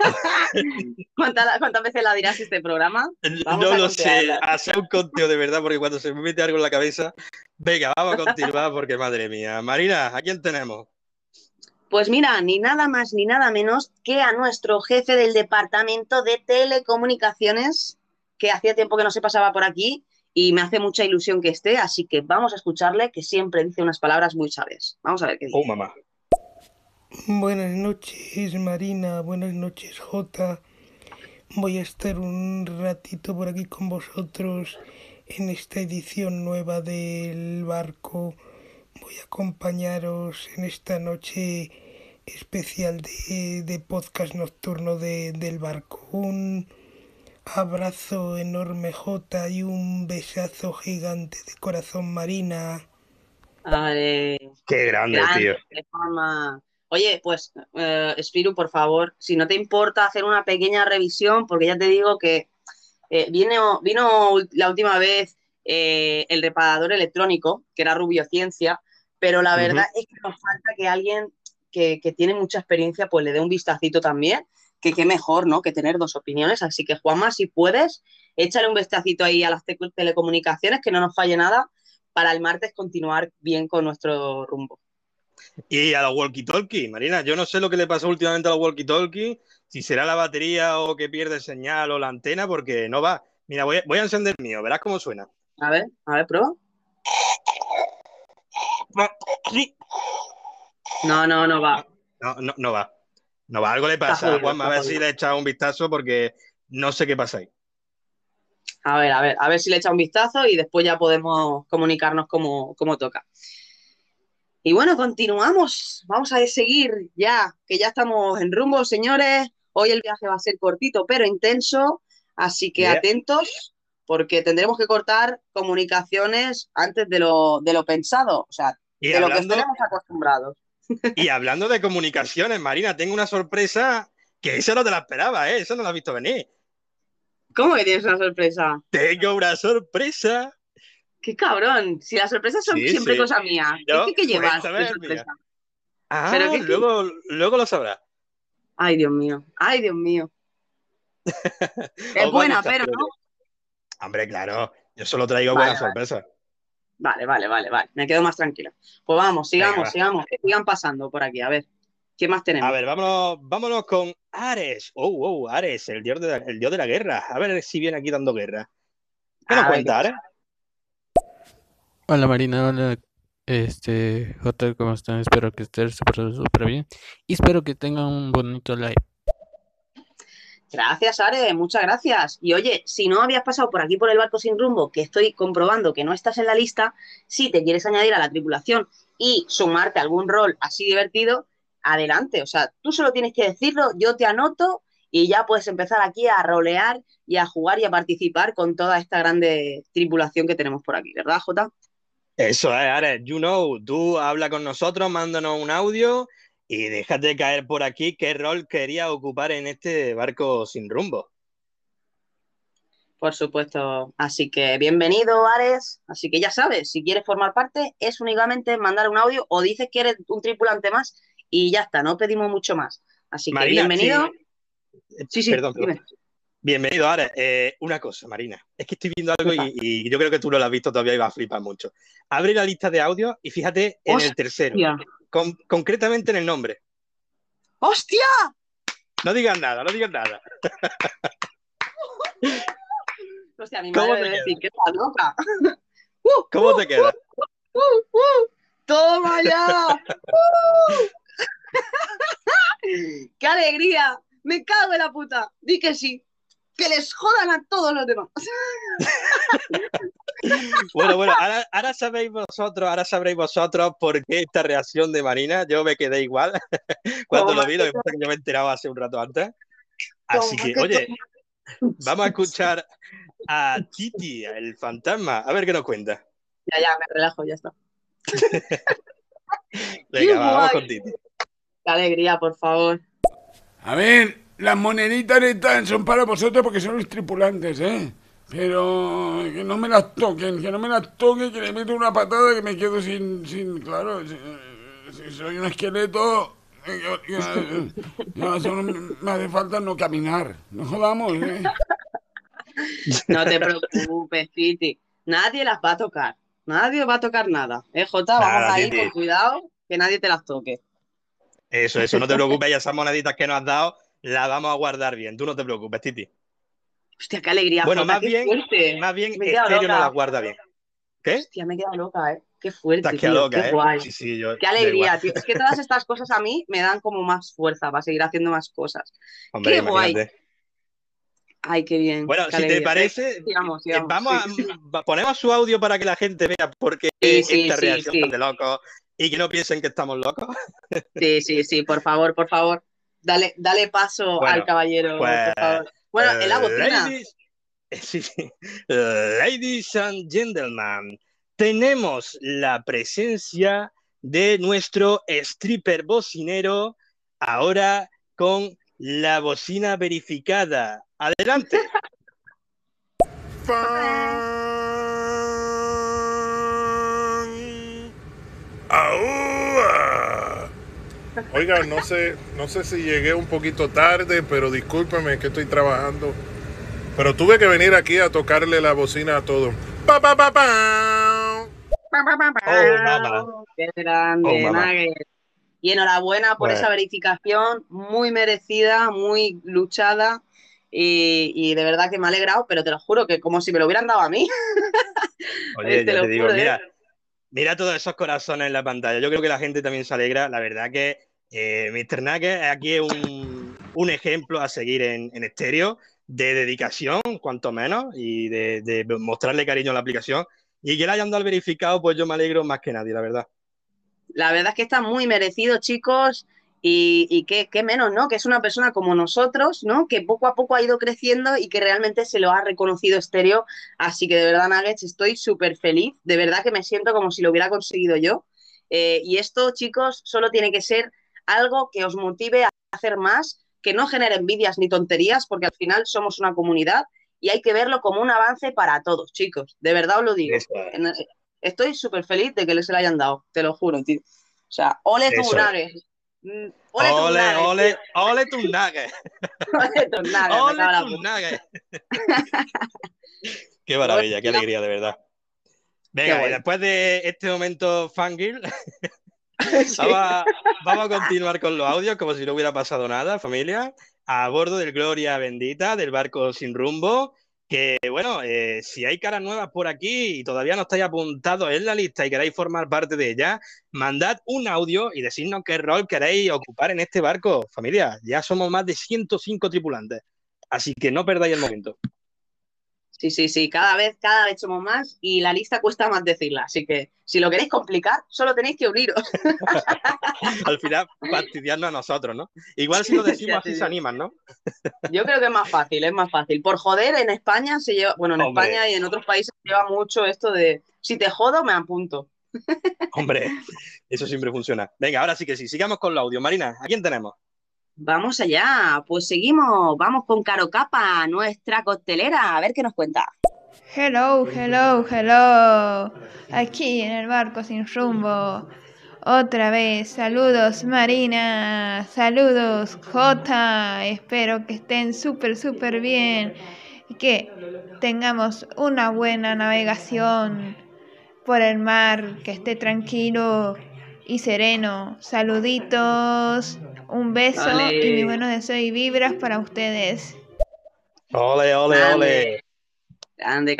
¿Cuántas, cuántas veces la dirás este programa? Vamos no lo sé, hacer un conteo de verdad, porque cuando se me mete algo en la cabeza. Venga, vamos a continuar, porque madre mía. Marina, ¿a quién tenemos? Pues mira, ni nada más ni nada menos que a nuestro jefe del departamento de telecomunicaciones, que hacía tiempo que no se pasaba por aquí y me hace mucha ilusión que esté, así que vamos a escucharle, que siempre dice unas palabras muy sabias. Vamos a ver qué dice. Oh, mamá. Buenas noches, Marina. Buenas noches, Jota. Voy a estar un ratito por aquí con vosotros en esta edición nueva del barco. Voy a acompañaros en esta noche especial de, de podcast nocturno de- del barco. Un abrazo enorme, Jota, y un besazo gigante de corazón, Marina. Vale. Qué grande, Grande, tío. de forma. Oye, pues, eh, Spiru, por favor, si no te importa hacer una pequeña revisión, porque ya te digo que eh, vino, vino la última vez eh, el reparador electrónico, que era Rubio Ciencia, pero la verdad es que nos falta que alguien que, que tiene mucha experiencia pues le dé un vistacito también, que qué mejor, ¿no? Que tener dos opiniones. Así que, Juanma, si puedes, échale un vistacito ahí a las te- telecomunicaciones, que no nos falle nada, para el martes continuar bien con nuestro rumbo. Y a los walkie-talkie, Marina, yo no sé lo que le pasó últimamente a los walkie-talkie, si será la batería o que pierde señal o la antena, porque no va. Mira, voy a, voy a encender el mío, verás cómo suena. A ver, a ver, prueba. No, no, no va. No, no, no va. No va, algo le pasa a jodido, ver si le he echado un vistazo porque no sé qué pasa ahí. A ver, a ver, a ver si le echa un vistazo y después ya podemos comunicarnos como, como toca. Y bueno, continuamos. Vamos a seguir ya, que ya estamos en rumbo, señores. Hoy el viaje va a ser cortito, pero intenso. Así que Yeah. atentos, porque tendremos que cortar comunicaciones antes de lo, de lo pensado. O sea, Y de lo que hablando- estaremos acostumbrados. Y hablando de comunicaciones, Marina, tengo una sorpresa que esa no te la esperaba, ¿eh? Eso no la has visto venir. ¿Cómo que tienes una sorpresa? Tengo una sorpresa. ¡Qué cabrón! Si las sorpresas son Sí, siempre sí. cosa mía. No, ¿Qué, qué llevas sorpresa? Ah, Pero qué- luego, luego lo sabrás. Ay, Dios mío. Ay, Dios mío. Es buena, pero no. Hombre, claro, yo solo traigo Vale, buenas vale. sorpresas. Vale, vale, vale, vale. Me quedo más tranquila. Pues vamos, sigamos, Venga, sigamos. Que sigan pasando por aquí. A ver, ¿qué más tenemos? A ver, vámonos, vámonos con Ares. Oh, oh, Ares, el dios de la, el dios de la guerra. A ver si viene aquí dando guerra. ¿Qué nos A ver, cuenta, Ares? Hola Marina, hola este Jota, ¿cómo están? Espero que estén súper súper bien y espero que tengan un bonito live. Gracias, Are, muchas gracias. Y oye, si no habías pasado por aquí por el barco sin rumbo, que estoy comprobando que no estás en la lista, si te quieres añadir a la tripulación y sumarte algún rol así divertido, adelante. O sea, tú solo tienes que decirlo, yo te anoto y ya puedes empezar aquí a rolear y a jugar y a participar con toda esta grande tripulación que tenemos por aquí, ¿verdad, Jota? Eso es, Ares, you know, tú habla con nosotros, mándanos un audio y déjate caer por aquí qué rol querías ocupar en este barco sin rumbo. Por supuesto. Así que bienvenido, Ares. Así que ya sabes, si quieres formar parte, es únicamente mandar un audio o dices que eres un tripulante más y ya está, no pedimos mucho más. Así que Marina, bienvenido. sí. Sí, sí, Perdón. Bienvenido, Ares. Eh, una cosa, Marina, es que estoy viendo algo y, y yo creo que tú no lo has visto todavía y vas a flipar mucho. Abre la lista de audios y fíjate en el tercero. Con- concretamente en el nombre. ¡Hostia! No digas nada, no digas nada. Hostia, mi ¿Cómo madre te debe decir que loca. ¿Cómo te queda? ¡Uh, uh! ¡Toma ya! ¡Uh! ¡Qué alegría! ¡Me cago en la puta! Di que sí. Que les jodan a todos los demás. Bueno, bueno, ahora, ahora sabéis vosotros, ahora sabréis vosotros por qué esta reacción de Marina. Yo me quedé igual cuando lo vi, lo que pasa es que yo me he enterado hace un rato antes. Así que, oye, vamos a escuchar a Titi, el fantasma, a ver qué nos cuenta. Ya, ya, me relajo, ya está. Venga, va, vamos con Titi. Qué alegría, por favor. A ver, las moneditas estas son para vosotros porque son los tripulantes, ¿eh? Pero que no me las toquen, que no me las toquen, que le meto una patada que me quedo sin, sin claro, si, si soy un esqueleto, eh, yo- yo- yo solo me hace falta no caminar, no jodamos, ¿eh? No te preocupes, Titi. Nadie las va a tocar. Nadie va a tocar nada. ¿Eh, Jota? Vamos Nada, a ir con cuidado, que nadie te las toque. Eso, eso, no te preocupes, ya esas moneditas que nos has dado las vamos a guardar bien. Tú no te preocupes, Titi. Hostia, qué alegría, Bueno, Jota, más qué bien, fuerte. más bien Me Estéreo no las guarda bien. ¿Qué? Hostia, me he quedado loca, ¿eh? Qué fuerte, tío, loca, qué ¿eh? guay. Sí, sí, yo. Qué alegría, tío. Es que todas estas cosas a mí me dan como más fuerza para seguir haciendo más cosas. Hombre, qué guay. Ay, qué bien. Bueno, qué si te parece, eh, vamos sí. a ponemos su audio para que la gente vea por qué esta reacción tan de locos y que no piensen que estamos locos. Sí, sí, sí, por favor, por favor. Dale, dale paso Bueno, al caballero, pues, por favor. Bueno, en la Eh, bocina. Ladies, sí, sí. Ladies and gentlemen, tenemos la presencia de nuestro stripper bocinero ahora con la bocina verificada. Adelante. Oiga, no sé, no sé si llegué un poquito tarde, pero discúlpeme que estoy trabajando. Pero tuve que venir aquí a tocarle la bocina a todos. Pa, pa, pa, pa. Qué grande, Oh. Nugget. Y enhorabuena por Bueno. esa verificación, muy merecida, muy luchada. Y, y de verdad que me ha alegrado, pero te lo juro que como si me lo hubieran dado a mí. Oye, Te lo te digo, juro, ¿eh? mira, mira todos esos corazones en la pantalla. Yo creo que la gente también se alegra. La verdad que eh, Mr. Nugget aquí es un, un ejemplo a seguir en, en estéreo de dedicación, cuanto menos, y de, mostrarle cariño a la aplicación. Y que le hayan dado verificado, pues yo me alegro más que nadie, la verdad. La verdad es que está muy merecido, chicos. Y, y qué, qué menos, ¿no? Que es una persona como nosotros, ¿no? Que poco a poco ha ido creciendo y que realmente se lo ha reconocido estéreo. Así que de verdad, Nuggets, estoy súper feliz. De verdad que me siento como si lo hubiera conseguido yo. Eh, y esto, chicos, solo tiene que ser algo que os motive a hacer más, que no genere envidias ni tonterías, porque al final somos una comunidad y hay que verlo como un avance para todos, chicos. De verdad os lo digo. Es. Estoy súper feliz de que les se lo hayan dado, te lo juro, tío. O sea, ole tu Eso es. Nuggets. Mm, Ole tus Ole, ole, ole tus. Ole tus Ole tus. Qué maravilla, qué alegría, de verdad. Venga, y después de este momento fangirl, vamos, a, continuar con los audios como si no hubiera pasado nada, familia. A bordo del Gloria Bendita, del barco sin rumbo. Que bueno, eh, si hay caras nuevas por aquí y todavía no estáis apuntados en la lista y queréis formar parte de ella, mandad un audio y decidnos qué rol queréis ocupar en este barco, familia. Ya somos más de 105 tripulantes, así que no perdáis el momento. Sí, sí, sí, cada vez, cada vez somos más y la lista cuesta más decirla. Así que si lo queréis complicar, solo tenéis que uniros. Al final, fastidiarnos a nosotros, ¿no? Igual si lo decimos así se animan, ¿no? Yo creo que es más fácil, es más fácil. Por joder, en España se lleva, bueno, en Hombre. España y en otros países se lleva mucho esto de si te jodo, me apunto. Hombre, eso siempre funciona. Venga, ahora sí que sí, sigamos con los audios. Marina, ¿a quién tenemos? Vamos allá, pues seguimos, vamos con Caro Capa, nuestra costelera, a ver qué nos cuenta. Hello, hello, hello. Aquí en el barco sin rumbo. Otra vez, saludos Marina, saludos Jota. Espero que estén súper, súper bien y que tengamos una buena navegación por el mar, que esté tranquilo y sereno. Saluditos, un beso y mi buenos deseos y vibras para ustedes. Ole, ole, Grande. ole. Grande,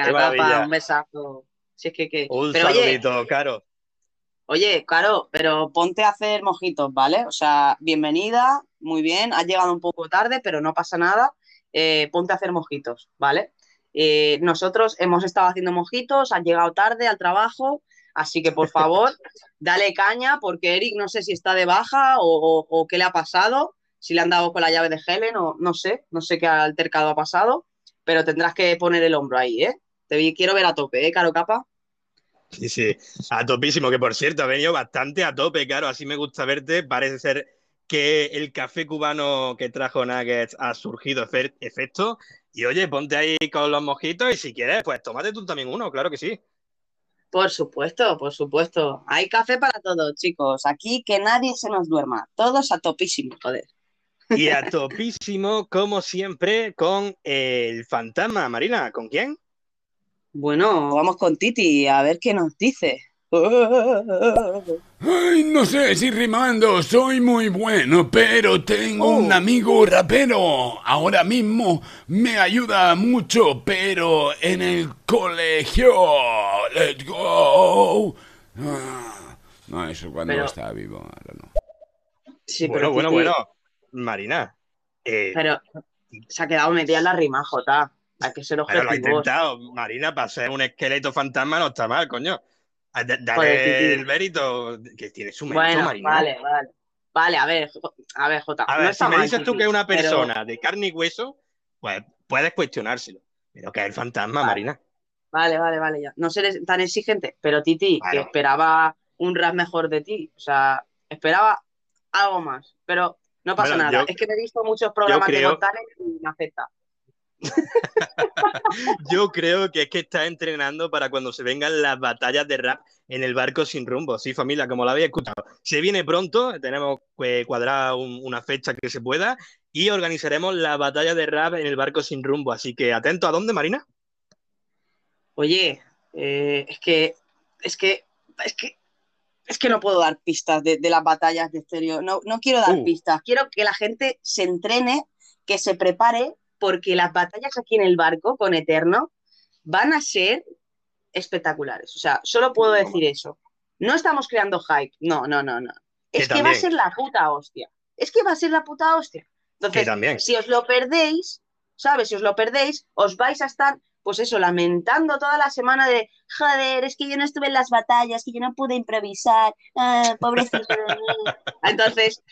un besazo. Si es que, que... Un Pero oye, saludito, Caro. Oye, Caro, pero ponte a hacer mojitos, ¿vale? O sea, bienvenida, muy bien, has llegado un poco tarde, pero no pasa nada. Eh, ponte a hacer mojitos, ¿vale? Eh, nosotros hemos estado haciendo mojitos, has llegado tarde al trabajo, así que por favor, dale caña, porque Eric no sé si está de baja o, qué le ha pasado, si le han dado con la llave de Helen o no sé, no sé qué altercado ha pasado, pero tendrás que poner el hombro ahí, ¿eh? Te quiero ver a tope, ¿eh, Caro Capa? Sí, sí, a topísimo, que por cierto ha venido bastante a tope, Caro. Así me gusta verte. Parece ser que el café cubano que trajo Nuggets ha surgido efe- efecto. Y oye, ponte ahí con los mojitos y si quieres, pues tómate tú también uno, claro que sí. Por supuesto, por supuesto. Hay café para todos, chicos. Aquí que nadie se nos duerma. Todos a topísimo, joder. Y a topísimo, como siempre, con el fantasma. Marina, ¿con quién? Bueno, vamos con Titi a ver qué nos dice. Ay, no sé si rimando soy muy bueno, pero tengo Oh. un amigo rapero. Ahora mismo me ayuda mucho, pero en el colegio. Let's go. Ah, no, eso cuando Pero- estaba vivo, ahora no. Sí, bueno, pero bueno, Titi- bueno. Marina, eh, Pero se ha quedado metida en la rima, Jota. Hay que ser pero lo ha intentado. Marina, para ser un esqueleto fantasma no está mal, coño. Ah, da- Dale Joder, el mérito, que tiene su mérito, Bueno, Marina. vale, vale. Vale, a ver, a ver, Jota. A ver, si me dices tú que es una pero- persona de carne y hueso, pues puedes cuestionárselo. Pero que es el fantasma, Marina. Vale, vale, vale, ya. No seré tan exigente, pero Titi, que esperaba un rap mejor de ti. O sea, esperaba algo más. Pero no pasa Bueno, nada. yo- es que me he visto muchos programas de creo- Talent y me afecta. Yo creo que es que está entrenando para cuando se vengan las batallas de rap en el barco sin rumbo. Sí, familia, como lo habéis escuchado. Se viene pronto, tenemos que cuadrar un- una fecha que se pueda y organizaremos la batalla de rap en el barco sin rumbo. Así que atento a dónde, Marina. Oye, eh, es que, es que, es que, es que no puedo dar pistas de, de las batallas de estéreo. No, no quiero dar Uh. pistas. Quiero que la gente se entrene, que se prepare, porque las batallas aquí en el barco con Eterno van a ser espectaculares. O sea, solo puedo decir eso. No estamos creando hype. No, no, no, no. Es Que que va a ser la puta hostia. Es que va a ser la puta hostia. Entonces, también. si os lo perdéis, ¿sabes? Si os lo perdéis, os vais a estar, pues eso, lamentando toda la semana de, joder, es que yo no estuve en las batallas, que yo no pude improvisar, ah, pobrecito de mí. Entonces,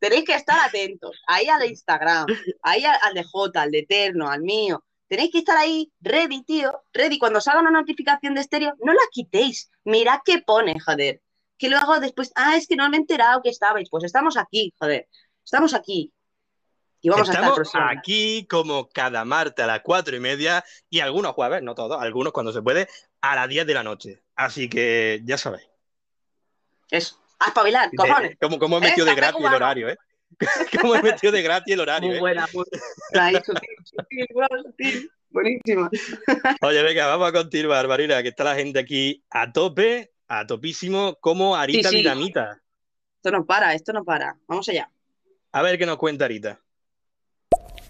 tenéis que estar atentos, ahí al Instagram, ahí al, al de J, al de Eterno, al mío. Tenéis que estar ahí ready, tío, ready. Cuando salga una notificación de estéreo, no la quitéis. Mirad qué pone, joder. Que luego después, ah, es que no me he enterado que estabais. Pues estamos aquí, joder. Estamos aquí. Y vamos a estar Estamos próximamente. aquí como cada martes a las cuatro y media y algunos jueves, no todos, algunos cuando se puede, a las 10 de la noche. Así que ya sabéis. Eso. A espabilar, cojones. Como, como he metido de gratis el horario, ¿eh? Como he metido de gratis el horario, Muy ¿eh? buena, muy buena. Sutil, sutil, bueno, sutil. Buenísima. Oye, venga, vamos a continuar, Marina, que está la gente aquí a tope, a topísimo, como Arita Sí, sí. Dinamita. Esto no para, esto no para. Vamos allá. A ver qué nos cuenta Arita.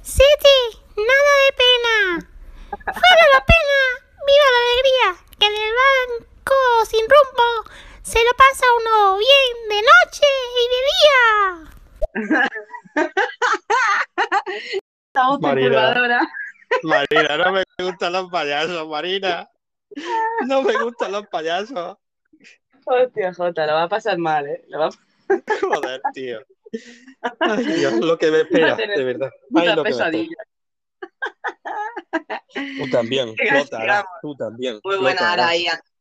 City, nada de pena. Fuera la pena, viva la alegría. Que en el banco sin rumbo se lo pasa uno bien de noche y de día. Esta voz Marina. Marina, no me gustan los payasos, Marina. No me gustan los payasos. Hostia, Jota, lo va a pasar mal, ¿eh? Lo va a Joder, tío. Ay, Dios, lo que me espera, de verdad. Ay, lo que me espera. pesadilla. Tú también, Jota, tú también. Muy buena Ara.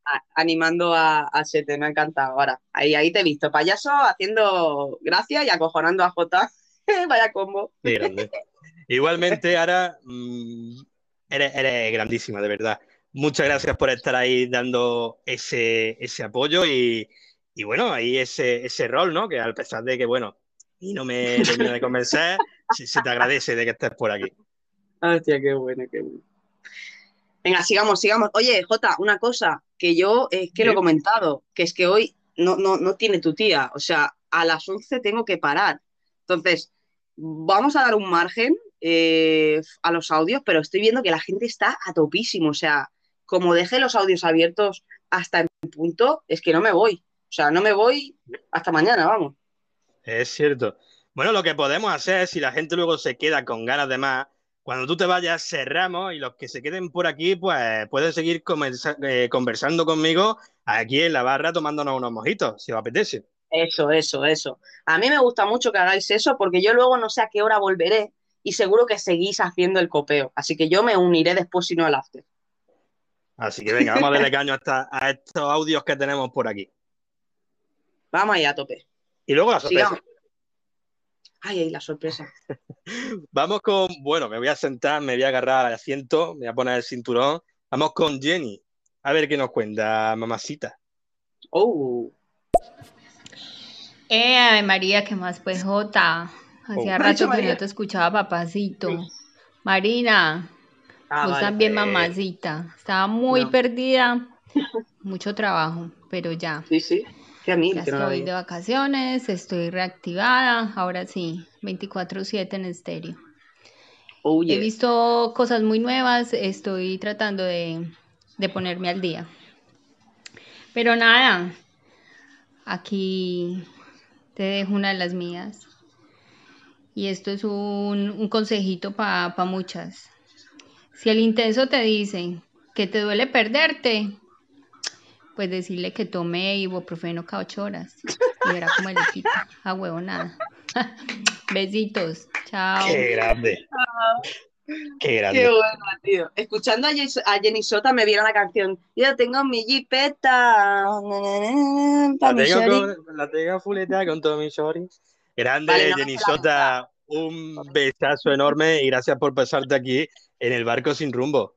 A- animando a, a Sete, me ha encantado. Ahora, ahí, ahí te he visto, payaso haciendo gracia y acojonando a Jota. Vaya combo. Igualmente, Ara, mm, eres, eres grandísima, de verdad. Muchas gracias por estar ahí dando ese, ese apoyo y, y bueno, ahí ese, ese rol, ¿no? Que a pesar de que, bueno, y no me termina de convencer, se, se te agradece de que estés por aquí. Hostia, qué bueno, qué bueno. Venga, sigamos, sigamos. Oye, Jota, una cosa que yo es que lo he comentado, que es que hoy no, no, no tiene tu tía. O sea, a las 11 tengo que parar. Entonces, vamos a dar un margen eh, a los audios, pero estoy viendo que la gente está a topísimo. O sea, como deje los audios abiertos hasta el punto, es que no me voy. O sea, no me voy hasta mañana, vamos. Es cierto. Bueno, lo que podemos hacer es, si la gente luego se queda con ganas de más, cuando tú te vayas, cerramos y los que se queden por aquí, pues pueden seguir eh, conversando conmigo aquí en la barra tomándonos unos mojitos, si os apetece. Eso, eso, eso. A mí me gusta mucho que hagáis eso porque yo luego no sé a qué hora volveré y seguro que seguís haciendo el copeo. Así que yo me uniré después si no al after. Así que venga, vamos a darle caño a, esta- a estos audios que tenemos por aquí. Vamos ahí a tope. Y luego la sorpresa. Sigamos. Ay, ay, la sorpresa. Vamos con, bueno, me voy a sentar, me voy a agarrar al asiento, me voy a poner el cinturón. Vamos con Jenny. A ver qué nos cuenta, mamacita. Oh. Eh, María, ¿qué más pues, Jota? Hacía Oh. rato que María. no te escuchaba, papacito. Marina, Ah, vos vale. también, Eh. mamacita. Estaba muy No. perdida. Mucho trabajo, pero ya. Sí, sí. A mí, Ya estoy de vacaciones, estoy reactivada. Ahora sí, 24/7 en estéreo. Oh, He visto cosas muy nuevas, estoy tratando de, de ponerme al día. Pero nada, aquí te dejo una de las mías. Y esto es un, un consejito para muchas. Si el intenso te dice que te duele perderte, pues decirle que tome ibuprofeno cada ocho horas. Y verá cómo le quita. A huevo nada. Besitos. Chao. Qué grande. Qué grande. Qué bueno, tío. Escuchando a, Jenny Sota me viene la canción. Yo tengo mi jipeta. pa' La mi tengo, shorty. con- la tengo fuleta con todo mi shorty. Grande, Vale, no me Jenny Sota. un besazo enorme y gracias por pasarte aquí en el barco sin rumbo.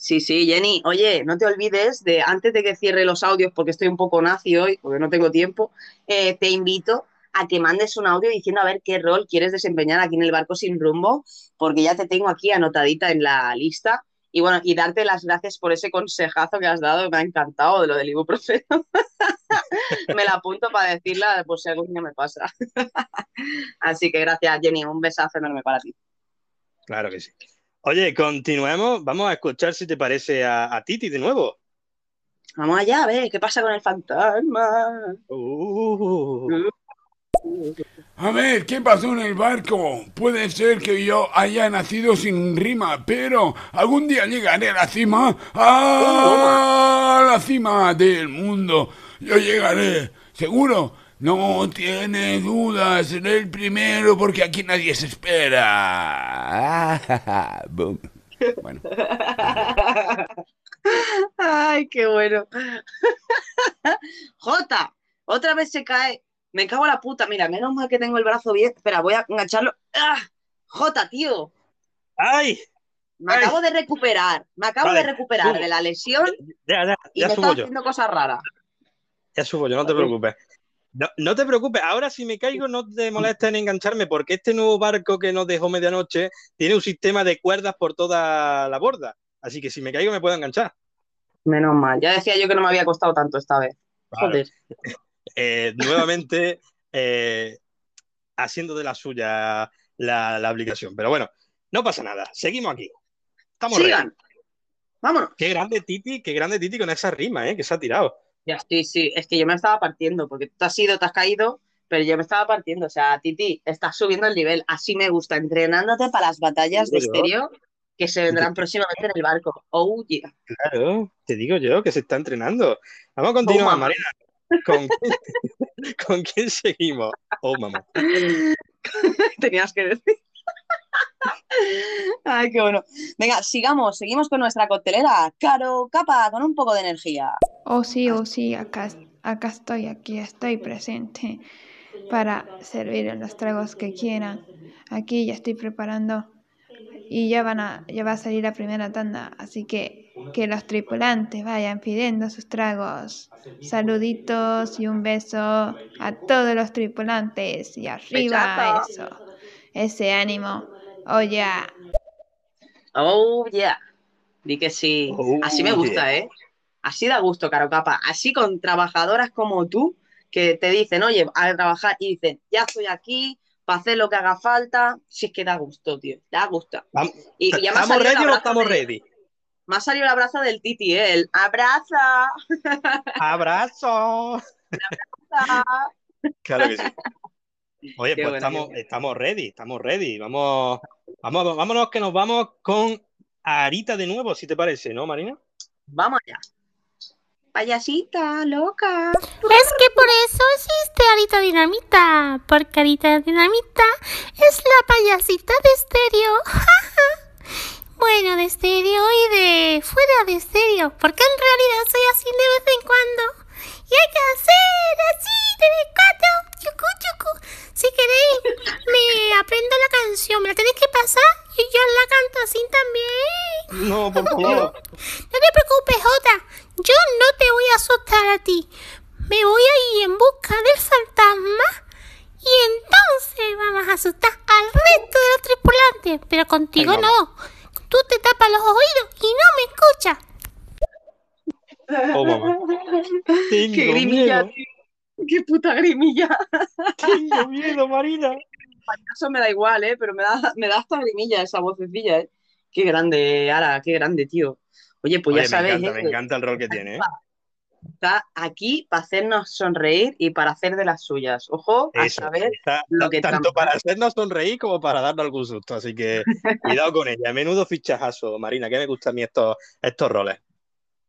Sí, sí, Jenny, oye, no te olvides de, antes de que cierre los audios, porque estoy un poco nazi hoy, porque no tengo tiempo, eh, te invito a que mandes un audio diciendo a ver qué rol quieres desempeñar aquí en el barco sin rumbo, porque ya te tengo aquí anotadita en la lista. Y bueno, y darte las gracias por ese consejazo que has dado, me ha encantado de lo del ibuprofeno. me la apunto para decirla por si algún me pasa. Así que gracias, Jenny, un besazo enorme para ti. Claro que sí. Oye, continuemos. Vamos a escuchar si te parece a, a Titi de nuevo. Vamos allá, a ver, ¿qué pasa con el fantasma? Uh. A ver, ¿qué pasó en el barco? Puede ser que yo haya nacido sin rima, pero algún día llegaré a la cima, a la cima del mundo. Yo llegaré, seguro. No tiene dudas, seré el primero porque aquí nadie se espera. Boom. Bueno. Ay, qué bueno. Jota, otra vez se cae. Me cago en la puta. Mira, menos mal que tengo el brazo bien. Espera, voy a engancharlo. ¡Ah! Jota, tío. ¡Ay! Me acabo de recuperar. Me acabo Vale, de recuperar subo. de la lesión Ya, ya, y ya me subo está yo. haciendo cosas raras. Ya subo yo, no te preocupes. No, no te preocupes, ahora si me caigo no te molestes en engancharme porque este nuevo barco que nos dejó medianoche tiene un sistema de cuerdas por toda la borda. Así que si me caigo me puedo enganchar. Menos mal. Ya decía yo que no me había costado tanto esta vez. Joder. Eh, nuevamente eh, haciendo de la suya la, la aplicación. Pero bueno, no pasa nada. Seguimos aquí. Estamos Sigan. Vámonos. Qué grande Titi, qué grande Titi con esa rima, ¿eh? Que se ha tirado. Ya, sí, sí. Es que yo me estaba partiendo porque tú has ido, te has caído, pero yo me estaba partiendo. O sea, Titi, estás subiendo el nivel. Así me gusta, entrenándote para las batallas de exterior que se vendrán próximamente en el barco. Oh, yeah. Claro, te digo yo que se está entrenando. Vamos a continuar, Oh, mamá. Marina. ¿Con quién, ¿Con quién seguimos? Oh, mamá. Tenías que decir. Ay, qué bueno. Venga, sigamos, seguimos con nuestra coctelera. Caro Capa, con un poco de energía. Oh sí, oh sí, acá, acá estoy, aquí estoy presente para servir los tragos que quieran. Aquí ya estoy preparando y ya van a, ya va a salir la primera tanda, así que que los tripulantes vayan pidiendo sus tragos. Saluditos y un beso a todos los tripulantes y arriba eso, ese ánimo. Oh ya. Oh, yeah. Di que sí. Oh, Así me gusta, yeah. ¿eh? Así da gusto, Caro Capa. Así con trabajadoras como tú, que te dicen, oye, a trabajar, y dicen, ya estoy aquí para hacer lo que haga falta. Si es que da gusto, tío. Da gusto. Y, y ¿Estamos ready o no abrazo estamos de- ready? Me ha salido el abrazo del Titi, ¿eh? El abraza. ¡Abrazo! Claro que sí. Oye, Qué pues estamos, estamos ready, estamos ready. Vamos, vamos, vámonos que nos vamos con Arita de nuevo, si te parece, ¿no, Marina? Vamos allá. Payasita, loca. Es que por eso existe Arita Dinamita, porque Arita Dinamita es la payasita de estéreo. bueno, de estéreo y de fuera de estéreo, porque en realidad soy así de vez en cuando. Y hay que hacer así en cuando. Chucu, chucu. Si queréis, me aprendo la canción, me la tenéis que pasar y yo la canto así también. No, por favor. No te preocupes, Jota. Yo no te voy a asustar a ti. Me voy a ir en busca del fantasma y entonces vamos a asustar al resto de los tripulantes. Pero contigo Ay, no. Tú te tapas los oídos y no me escuchas. Oh, mamá. Tengo Qué grimilla, miedo. Qué puta grimilla. Tengo miedo, Marina. Eso me da igual, ¿eh? Pero me da, me da hasta grimilla esa vocecilla, ¿eh? Qué grande, Ara, qué grande, tío. Oye, pues Oye, ya sabéis, me encanta, ¿eh? me encanta el rol que tiene, ¿eh? Está aquí para hacernos sonreír y para hacer de las suyas. Ojo, a Eso, saber está- lo que tanto para hacernos sonreír como para darnos algún susto. Así que cuidado con ella. Menudo fichajazo, Marina, que me gustan a mí estos, estos roles.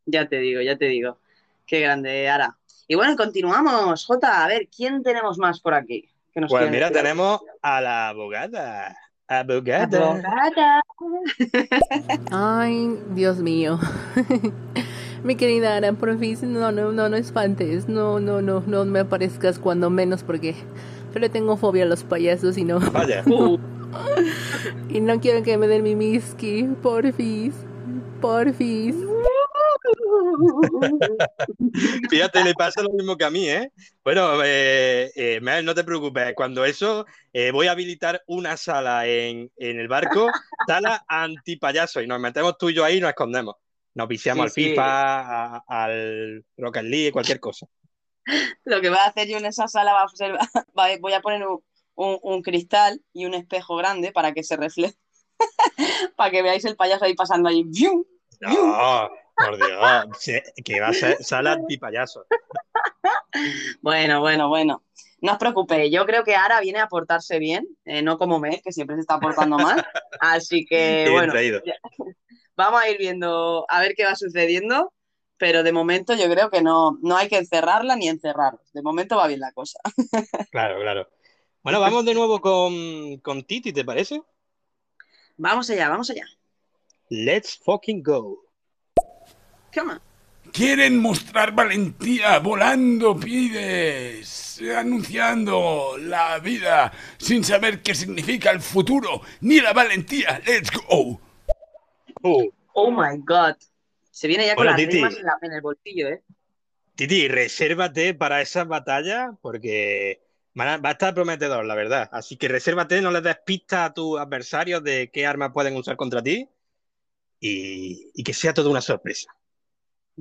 Ya te digo, ya te digo. Qué grande, Ara. Y bueno, continuamos. Jota, a ver, ¿quién tenemos más por aquí? Que nos Pues quieren mira, decir? tenemos a la abogada. Abogada. Abogada. Ay, Dios mío. Mi querida Ana, por fin, no, no, no, no espantes. No, no, no, no me aparezcas cuando menos porque Pero tengo fobia a los payasos y no. Vaya. y no quiero que me den mi miski. Porfis. Porfis. Fíjate, le pasa lo mismo que a mí, ¿eh? Bueno, eh, eh, Mel, no te preocupes. Cuando eso, eh, voy a habilitar una sala en, en el barco, sala antipayaso, y nos metemos tú y yo ahí y nos escondemos. Nos viciamos Sí, al sí. FIFA, a- al Rocket League, cualquier cosa. Lo que voy a hacer yo en esa sala va a ser, va- voy a poner un, un- un cristal y un espejo grande para que se refleje, para que veáis el payaso ahí pasando ahí. ¡Vium! No, por Dios, que va a ser sala antipayaso. Bueno, bueno, bueno. No os preocupéis, yo creo que Ara viene a portarse bien, eh, no como Mel, que siempre se está portando mal. Así que, Bien bueno, traído. vamos a ir viendo a ver qué va sucediendo, pero de momento yo creo que no, no hay que encerrarla ni encerrarlos. De momento va bien la cosa. Claro, claro. Bueno, vamos de nuevo con, con Titi, ¿te parece? Vamos allá, vamos allá. Let's fucking go. Come on. Quieren mostrar valentía volando pides, anunciando la vida sin saber qué significa el futuro ni la valentía. Let's go. Oh my God. Se viene ya con Bueno, las Titi. rimas en, la- en el bolsillo, ¿eh? Titi, resérvate para esas batallas porque va a estar prometedor, la verdad. Así que resérvate, no les des pistas a tus adversarios de qué armas pueden usar contra ti y, y que sea toda una sorpresa.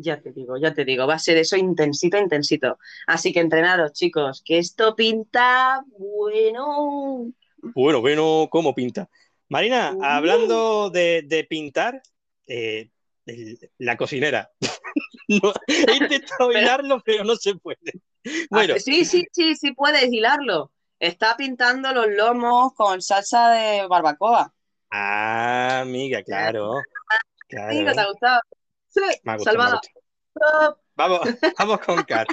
Ya te digo, ya te digo, va a ser eso intensito, intensito. Así que entrenaros, chicos, que esto pinta bueno. Bueno, bueno, ¿cómo pinta? Marina, Uh. hablando de, de pintar, eh, el- la cocinera. No, he intentado hilarlo, pero no se puede. Bueno, Ah, Sí, sí, sí, sí puedes hilarlo. Está pintando los lomos con salsa de barbacoa. ah, amiga, claro. Sí, ¿no te ha gustado? Sí, Me me salvada. Vamos, vamos con Kat.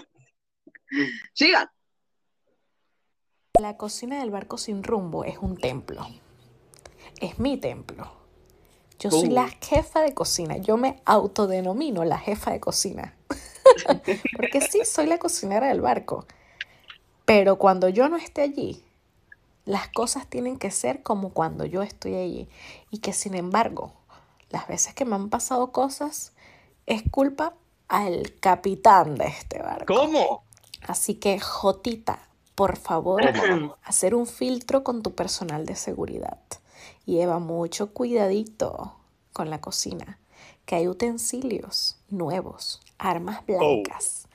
Sigan. La cocina del barco sin rumbo es un templo. Es mi templo. Yo soy Uh. la jefa de cocina. Yo me autodenomino la jefa de cocina. Porque sí, soy la cocinera del barco. Pero cuando yo no esté allí, las cosas tienen que ser como cuando yo estoy allí. Y que sin embargo, las veces que me han pasado cosas, es culpa al capitán de este barco. ¿Cómo? Así que, Jotita, por favor, hacer un filtro con tu personal de seguridad. Lleva mucho cuidadito con la cocina, que hay utensilios nuevos, armas blancas,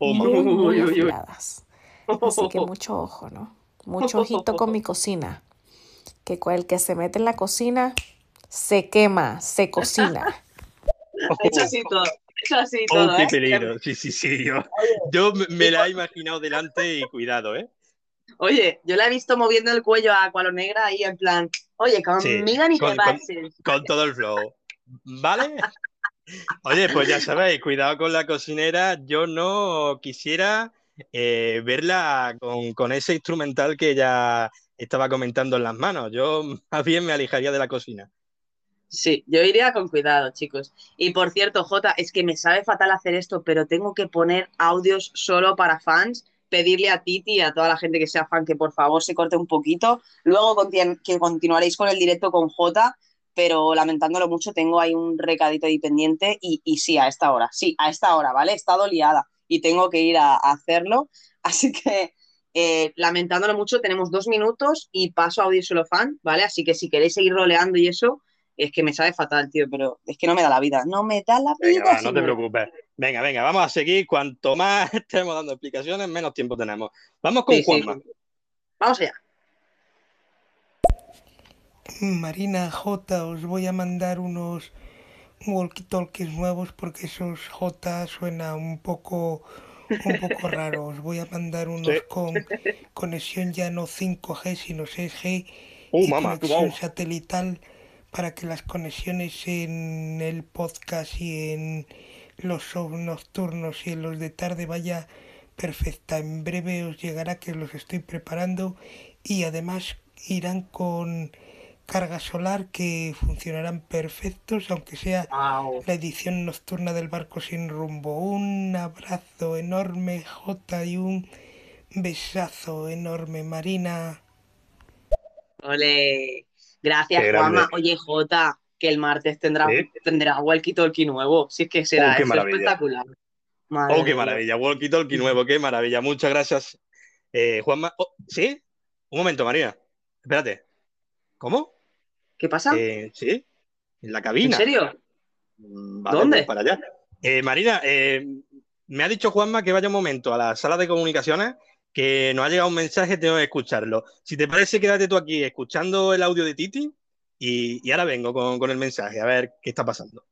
Oh, muy, my. muy Uy, uy, uy. afiladas. Así que mucho ojo, ¿no? Mucho ojito con mi cocina. Que cu- el que se mete en la cocina se quema, se cocina. Hecho así todo. Hecho así Oh, todo, qué ¿eh? peligro. Sí, sí, sí. Yo, yo me- la he imaginado delante y cuidado, ¿eh? Oye, yo la he visto moviendo el cuello a Cualo Negra ahí en plan, oye, Sí, conmigo ni con, te con- pases. con todo el flow. ¿Vale? Oye, pues ya sabéis, cuidado con la cocinera. Yo no quisiera eh, verla con, con ese instrumental que ella estaba comentando en las manos. Yo más bien me alejaría de la cocina. Sí, yo iría con cuidado, chicos. Y por cierto, Jota, es que me sabe fatal hacer esto, pero tengo que poner audios solo para fans, pedirle a Titi y a toda la gente que sea fan que por favor se corte un poquito. Luego que continuaréis con el directo con Jota, pero lamentándolo mucho, tengo ahí un recadito ahí y, sí, a esta hora, sí, a esta hora, ¿vale? He estado liada y tengo que ir a, a hacerlo. Así que, eh, lamentándolo mucho, tenemos dos minutos y paso a audio solo fan, ¿vale? Así que si queréis seguir roleando y eso, es que me sabe fatal, tío, pero es que no me da la vida. No me da la Venga, vida. va, no te preocupes. Venga, venga, vamos a seguir. Cuanto más estemos dando explicaciones, menos tiempo tenemos. Vamos con Sí, Juanma. sí. Vamos allá. Marina J, os voy a mandar unos walkie-talkies nuevos porque esos J suena un poco un poco raro. Os voy a mandar unos Sí. con conexión ya no 5G sino 6G Oh, y mamá, conexión wow. satelital para que las conexiones en el podcast y en los shows nocturnos y en los de tarde vaya perfecta. En breve os llegará que los estoy preparando y además irán con carga solar que funcionarán perfectos aunque sea Wow. la edición nocturna del barco sin rumbo. Un abrazo enorme J y un Besazo enorme, Marina. Ole. Gracias. Juanma. Oye, Jota, que el martes tendrá, ¿Sí? tendrá walkie talkie nuevo. Si es que será Oh, eso espectacular. Madre Oh, qué maravilla. Walkie Talkie nuevo, qué maravilla. Muchas gracias, eh, Juanma. Oh, ¿Sí? Un momento, Marina. Espérate. ¿Cómo? ¿Qué pasa? Eh, ¿Sí? En la ¿En cabina. serio? Mm, Vale, ¿Dónde? pues para allá. Eh, Marina, eh, me ha dicho Juanma que vaya un momento a la sala de comunicaciones, que nos ha llegado un mensaje, tengo que escucharlo. Si te parece, quédate tú aquí escuchando el audio de Titi y, y ahora vengo con, con el mensaje, a ver qué está pasando.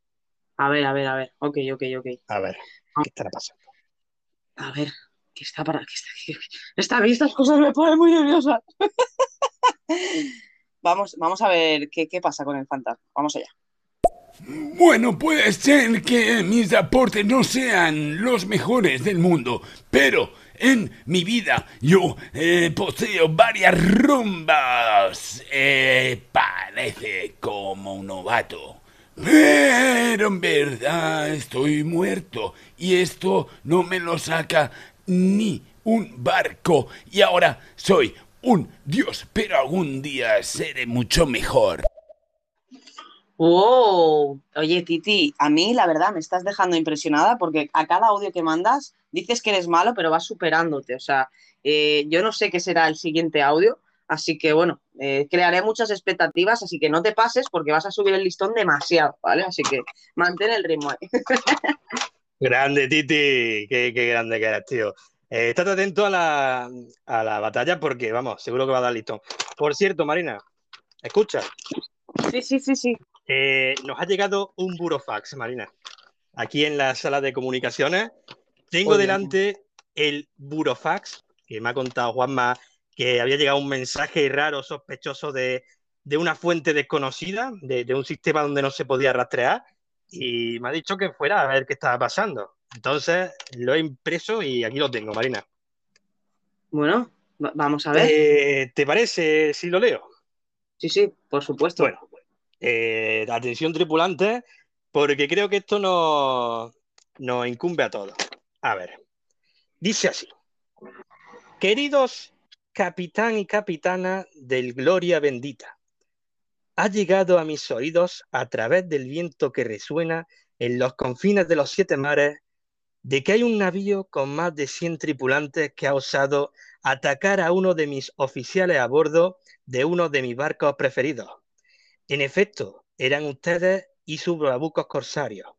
A ver, a ver, a ver. Ok, ok, ok. A ver, ¿qué estará pasando? A ver, ¿qué está para qué está, qué- esta- estas cosas me ponen muy nerviosa. Vamos, vamos a ver qué, qué pasa con el fantasma. Vamos allá. Bueno, puede ser que mis aportes no sean los mejores del mundo, pero en mi vida yo eh, poseo varias rumbas. Eh, parece como un novato. Pero en verdad estoy muerto y esto no me lo saca ni un barco. Y ahora soy un dios, pero algún día seré mucho mejor. ¡Oh! Oye, Titi, a mí la verdad me estás dejando impresionada porque a cada audio que mandas dices que eres malo, pero vas superándote. O sea, eh, yo no sé qué será el siguiente audio, así que bueno, eh, crearé muchas expectativas, así que no te pases porque vas a subir el listón demasiado, ¿vale? Así que mantén el ritmo ahí. Grande, Titi, qué, qué grande que eres, tío. Eh, estate atento a la, a la batalla porque, vamos, seguro que va a dar listón. Por cierto, Marina, escucha. Sí, sí, sí, sí. Eh, nos ha llegado un burofax, Marina. Aquí en la sala de comunicaciones tengo Oye. delante el burofax que me ha contado Juanma que había llegado un mensaje raro, sospechoso de, de una fuente desconocida, de, de un sistema donde no se podía rastrear, y me ha dicho que fuera a ver qué estaba pasando. Entonces lo he impreso y aquí lo tengo, Marina. Bueno, va- vamos a ver. Eh, ¿te parece si lo leo? Sí, sí, por supuesto. Bueno, eh, atención tripulante, porque creo que esto nos, nos incumbe a todos. A ver, dice así. Queridos capitán y capitana del Gloria Bendita, ha llegado a mis oídos a través del viento que resuena en los confines de los siete mares de que hay un navío con más de 100 tripulantes que ha osado atacar a uno de mis oficiales a bordo de uno de mis barcos preferidos. En efecto, eran ustedes y sus bravucos corsarios.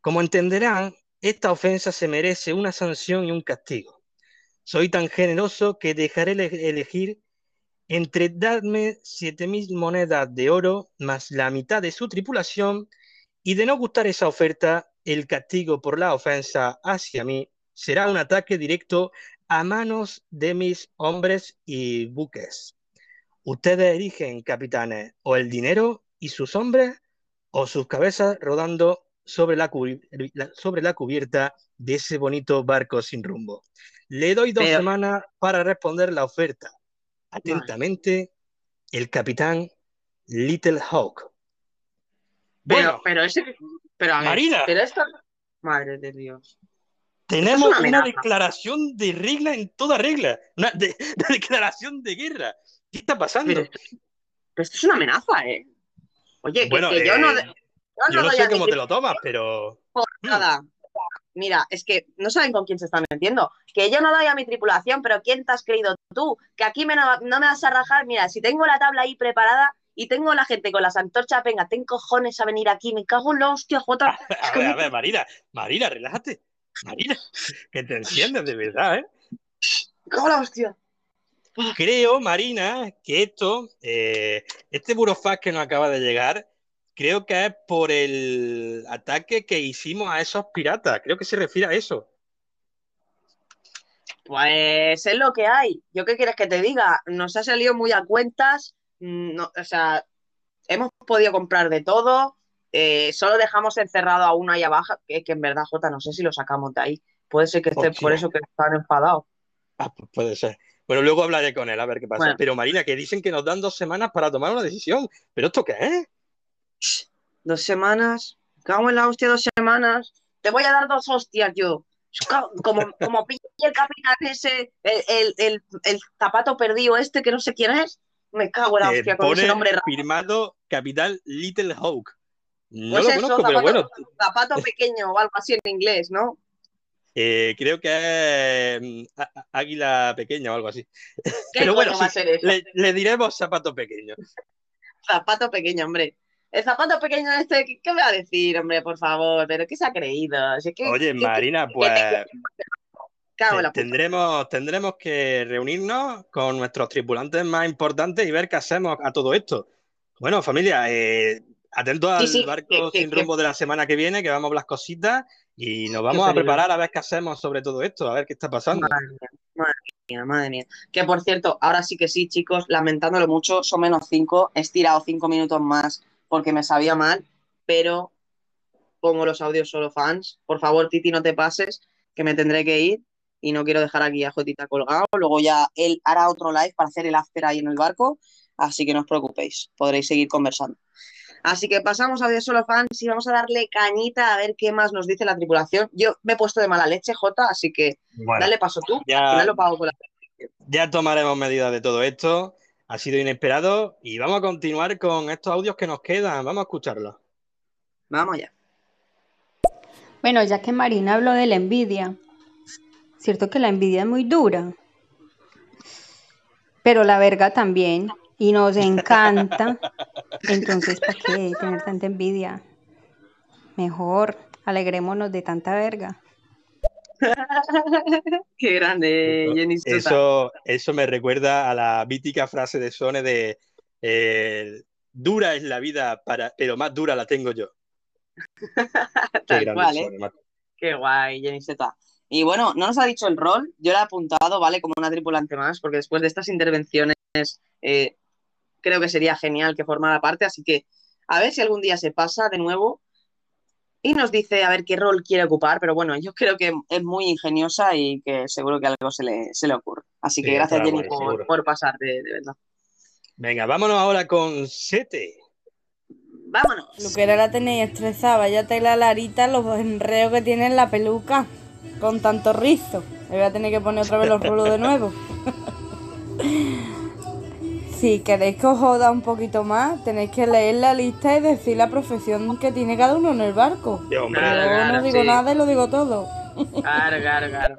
Como entenderán, esta ofensa se merece una sanción y un castigo. Soy tan generoso que dejaré ele- elegir entre darme siete mil monedas de oro más la mitad de su tripulación y de no gustar esa oferta, el castigo por la ofensa hacia mí será un ataque directo a manos de mis hombres y buques. Ustedes eligen, capitanes, o el dinero y sus hombres, o sus cabezas rodando sobre la, sobre cubierta de ese bonito barco sin rumbo. Le doy dos Pero- semanas para responder la oferta. Atentamente, el capitán Little Hawk. Pero, Bueno, pero ese, pero a ver, Marina. pero esto, madre de Dios. tenemos una una, declaración de regla en toda regla, una de- de declaración de guerra. ¿Qué está pasando? Pero, pero esto es una amenaza, ¿eh? Oye, que, Bueno, que yo no, eh, yo Yo no sé cómo te lo tomas, pero por nada. Mira, es que no saben con quién se están metiendo. Que yo no doy a mi tripulación, pero ¿quién te has creído tú? Que aquí me no, no me vas a rajar. Mira, si tengo la tabla ahí preparada y tengo la gente con las antorchas, venga, ten cojones a venir aquí. Me cago en la hostia, Jota. A ver, a ver, Marina, Marina, relájate. Marina, que te enciendes de verdad, ¿eh? me cago en la hostia. Creo, Marina, que esto, eh, este burofax que nos acaba de llegar, creo que es por el ataque que hicimos a esos piratas. Creo que se refiere a eso. Pues es lo que hay. ¿Yo qué quieres que te diga? Nos ha salido muy a cuentas. mm, no- o sea, hemos podido comprar de todo. eh, solo dejamos encerrado a uno ahí abajo, que, que en verdad, Jota, no sé si lo sacamos de ahí. Puede ser que esté Hostia. por eso que están enfadados. Ah, pues puede ser. Bueno, luego hablaré con él a ver qué pasa. Bueno. Pero Marina, que dicen que nos dan dos semanas para tomar una decisión. ¿Pero esto qué es? Dos semanas. Cago en la hostia, dos semanas. Te voy a dar dos hostias yo. Como, como pille el capitán ese, el, el, el- el zapato perdido este, que no sé quién es. Me cago en la Eh, hostia con ese nombre raro. firmado Capital Little Hawk. No Pues lo eso, conozco, pero bueno, zapato pequeño o algo así en inglés, ¿no? Eh, creo que es á- águila pequeña o algo así. ¿Qué Pero bueno, sí, le, le diremos zapato pequeño. Zapato pequeño, hombre. El zapato pequeño este, ¿qué, qué me va a decir, hombre, por favor? ¿Pero qué se ha creído? Oye, Marina, pues tendremos, tendremos que reunirnos con nuestros tripulantes más importantes y ver qué hacemos a todo esto. Bueno, familia, eh, atentos Sí, al sí, barco que- sin rumbo de la semana que viene, que vamos a hablar cositas y nos vamos a preparar a ver qué hacemos sobre todo esto, a ver qué está pasando. Madre mía, madre mía, madre mía. Que por cierto, ahora sí que sí, chicos, lamentándolo mucho, son menos cinco. He estirado cinco minutos más porque me sabía mal, pero pongo los audios solo fans. Por favor, Titi, no te pases, que me tendré que ir y no quiero dejar aquí a Jotita colgado. Luego ya él hará otro live para hacer el after ahí en el barco, así que no os preocupéis, podréis seguir conversando. Así que pasamos a audio solo fans y vamos a darle cañita a ver qué más nos dice la tripulación. Yo me he puesto de mala leche, Jota, así que Bueno, dale paso tú, ya- lo pago con la Ya tomaremos medidas de todo esto. Ha sido inesperado y vamos a continuar con estos audios que nos quedan. Vamos a escucharlos. Vamos ya. Bueno, ya que Marina habló de la envidia, cierto que la envidia es muy dura, pero la verga también, y nos encanta. Entonces, ¿para qué tener tanta envidia? Mejor alegrémonos de tanta verga. Qué grande, Jenny. Eso, eso me recuerda a la mítica frase de Sone de eh, dura es la vida, para, pero más dura la tengo yo. Qué Tal grande cual, ¿eh? Sone. Qué guay, Jenny Zeta. Y bueno, no nos ha dicho el rol, yo lo he apuntado, ¿vale? Como una tripulante más, porque después de estas intervenciones eh, creo que sería genial que formara parte, así que a ver si algún día se pasa de nuevo y nos dice a ver qué rol quiere ocupar, pero bueno, yo creo que es muy ingeniosa y que seguro que algo se le, se le ocurre. Así que Sí, gracias, Jenny, por, pasar, de, de verdad. Venga, vámonos ahora con Sete. Vámonos. Luquera la tenéis estresada, váyate la larita los enreos que tiene en la peluca con tanto rizo. Le voy a tener que poner otra vez los rulos de nuevo. si queréis que os joda un poquito más, tenéis que leer la lista y decir la profesión que tiene cada uno en el barco. Yo Claro, claro, no digo sí. nada y lo digo todo. Claro, claro, claro.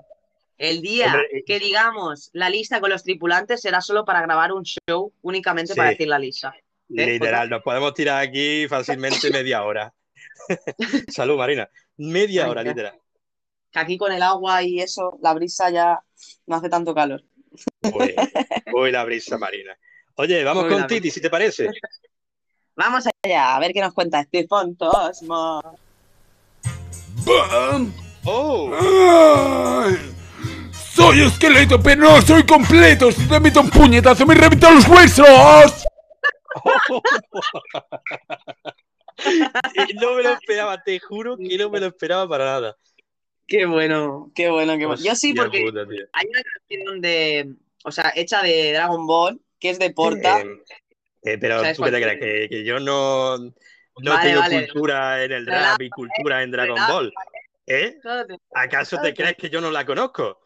El día Hombre, que digamos la lista con los tripulantes será solo para grabar un show únicamente Sí. para decir la lista. ¿Eh, Literal, nos podemos tirar aquí fácilmente media hora. Salud, Marina. Media hora, literal. Que aquí con el agua y eso, la brisa ya no hace tanto calor. Uy, uy, la brisa, Marina. Oye, vamos con Titi, si te parece. Vamos allá, a ver qué nos cuenta este fantasma. ¡Bam! ¡Oh! ¡Ay! Soy esqueleto, pero no soy completo. Si te meto un puñetazo, me reviento los huesos. No me lo esperaba, te juro que no me lo esperaba para nada. Qué bueno, qué bueno, qué bueno. Yo sí, porque puta, hay una canción de, o sea, hecha de Dragon Ball, que es de Porta. Eh, eh, pero ¿Sabes tú qué te crees, que, que yo no, no Vale, tengo vale. cultura en el rap y cultura en Dragon Relájate. Ball. ¿Eh? ¿Acaso te crees que yo no la conozco?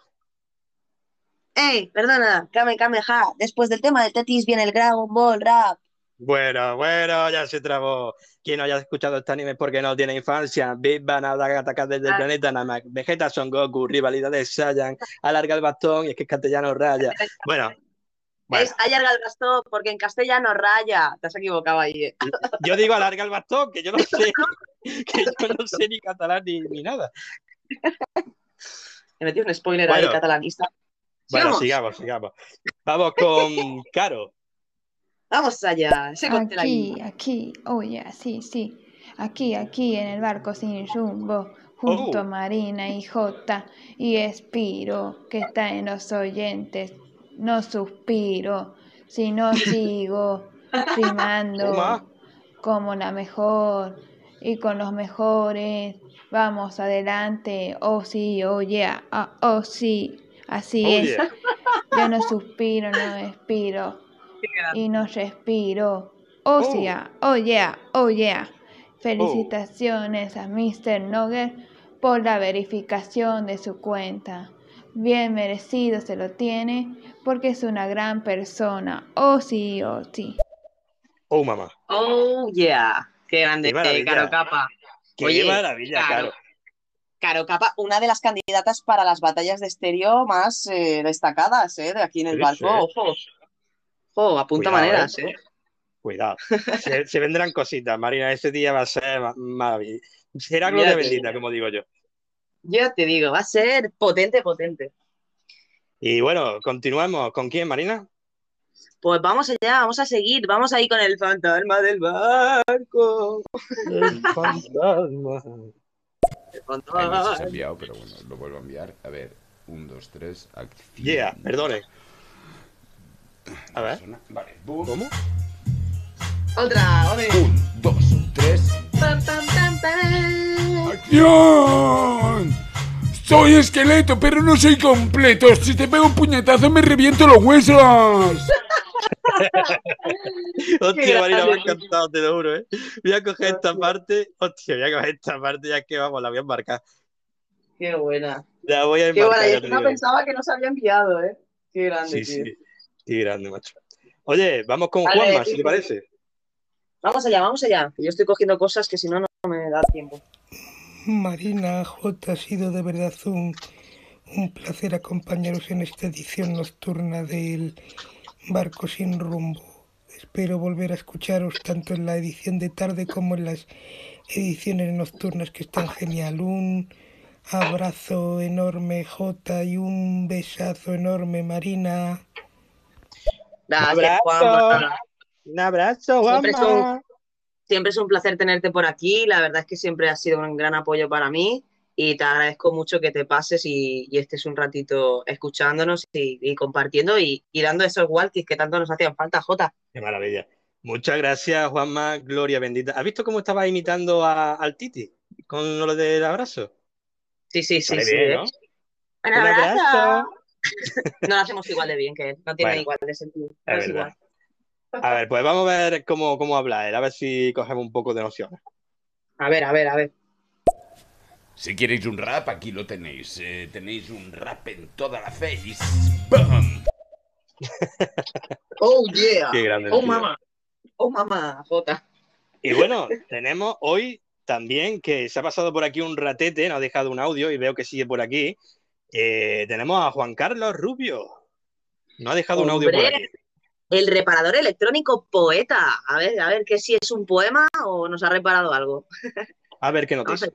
Ey, perdona, Kame Kame Ja, después del tema de Tetis viene el Dragon Ball Rap. Bueno, bueno, ya se trabó. Quien no haya escuchado este anime es porque no tiene infancia. Big Bang atacar desde el Ah. planeta Namek. Vegeta Son Goku, rivalidad de Saiyan, alarga el bastón y es que es castellano raya. Bueno, bueno, Es allarga el bastón, porque en castellano raya. Te has equivocado ahí. eh. yo digo alarga el bastón, que yo no sé, que yo no sé ni catalán ni, ni nada. He metido un spoiler Bueno. ahí catalanista. Bueno, Sigamos. sigamos. Vamos con Caro. Vamos allá. Ese. Aquí, aquí, oye, sí, sí. Aquí, aquí en el barco sin rumbo, junto Oh. a Marina y Jota y Espiro, que está en los oyentes. No suspiro, sino sigo rimando como la mejor y con los mejores. Vamos adelante, oh sí, oh yeah, ah, oh sí, así Oh, es. yeah. Yo no suspiro, no expiro y no respiro. Oh, Oh. yeah, oh yeah, oh yeah. Felicitaciones a Mr. Nugget por la verificación de su cuenta. Bien merecido se lo tiene porque es una gran persona. Oh sí, oh sí. Oh, mamá. Oh, yeah. Qué grande, Qué maravilla. Caro Capa. Qué Oye, maravilla, Caro. Caro. Caro Capa, una de las candidatas para las batallas de estéreo más eh, destacadas, ¿eh? De aquí en el Sí, barco. sí. Ojo. Ojo, apunta Cuidado, maneras, ¿eh? ¿eh? Cuidado. Se, se vendrán cositas, Marina. Ese día va a ser ma- maravilloso. Será gloria bendita, como digo yo. Ya te digo, va a ser potente, potente. Y bueno, continuamos. ¿Con quién, Marina? Pues vamos allá, vamos a seguir, vamos ahí con el fantasma del barco. El fantasma. El Ahí me fantasma. has enviado, pero bueno, lo vuelvo a enviar. A ver, un, dos, tres, acción. Yeah, perdone. A ver. Vale, boom. ¿Cómo? Otra, ole. Un, dos, tres. Pam, pam, pam, ¡Acción! Soy esqueleto, pero no soy completo. Si te pego un puñetazo me reviento los huesos. Hostia, Marina, me ha encantado, te lo juro, ¿eh? Voy a coger esta parte. Hostia, voy a coger esta parte ya que vamos, la voy a embarcar. Qué buena. La voy a Qué embarcar, buena. ya Y te no pensaba que no se había enviado, ¿eh? Qué grande, Sí, tío. sí. Qué grande, macho. Oye, vamos con Vale, Juanma, si sí, te parece. Vamos allá, vamos allá. Yo estoy cogiendo cosas que si no, no da tiempo. Marina J, ha sido de verdad un, un placer acompañaros en esta edición nocturna del Barco sin rumbo. Espero volver a escucharos tanto en la edición de tarde como en las ediciones nocturnas que están genial. Un abrazo enorme J y un besazo enorme Marina. Gracias, abrazo. Juanma. Un abrazo, Juanma. Siempre es un placer tenerte por aquí. La verdad es que siempre has sido un gran apoyo para mí y te agradezco mucho que te pases y, y estés un ratito escuchándonos y, y compartiendo y, y dando esos walkies que tanto nos hacían falta, Jota. Qué maravilla. Muchas gracias, Juanma, gloria bendita. ¿Has visto cómo estaba imitando a- al Titi con lo del abrazo? Sí, sí, sí, sí. bien. ¿no? Un abrazo. No lo hacemos igual de bien que él, no tiene Bueno, igual de sentido. Es no es igual. A ver, pues vamos a ver cómo, cómo habla él, a ver si cogemos un poco de nociones. A ver, a ver, a ver. Si queréis un rap, aquí lo tenéis. Eh, tenéis un rap en toda la face. ¡Bam! Oh, yeah. Qué grande Oh, mamá. Oh, mamá, Jota. Y bueno, tenemos hoy también que se ha pasado por aquí un ratete, nos ha dejado un audio y veo que sigue por aquí. Eh, tenemos a Juan Carlos Rubio. Nos ha dejado un audio por aquí. El reparador electrónico poeta. A ver, a ver, que si es un poema o nos ha reparado algo. A ver qué dice.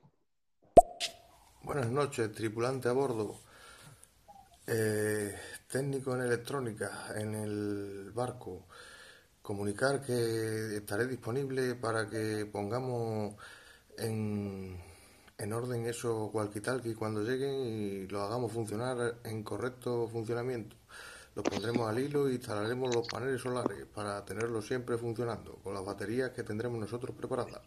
Buenas noches, tripulante a bordo. Eh, técnico en electrónica en el barco. Comunicar que estaré disponible para que pongamos en, en orden esos walkie-talkie cuando lleguen y lo hagamos funcionar en correcto funcionamiento. Los pondremos al hilo e instalaremos los paneles solares para tenerlos siempre funcionando con las baterías que tendremos nosotros preparadas.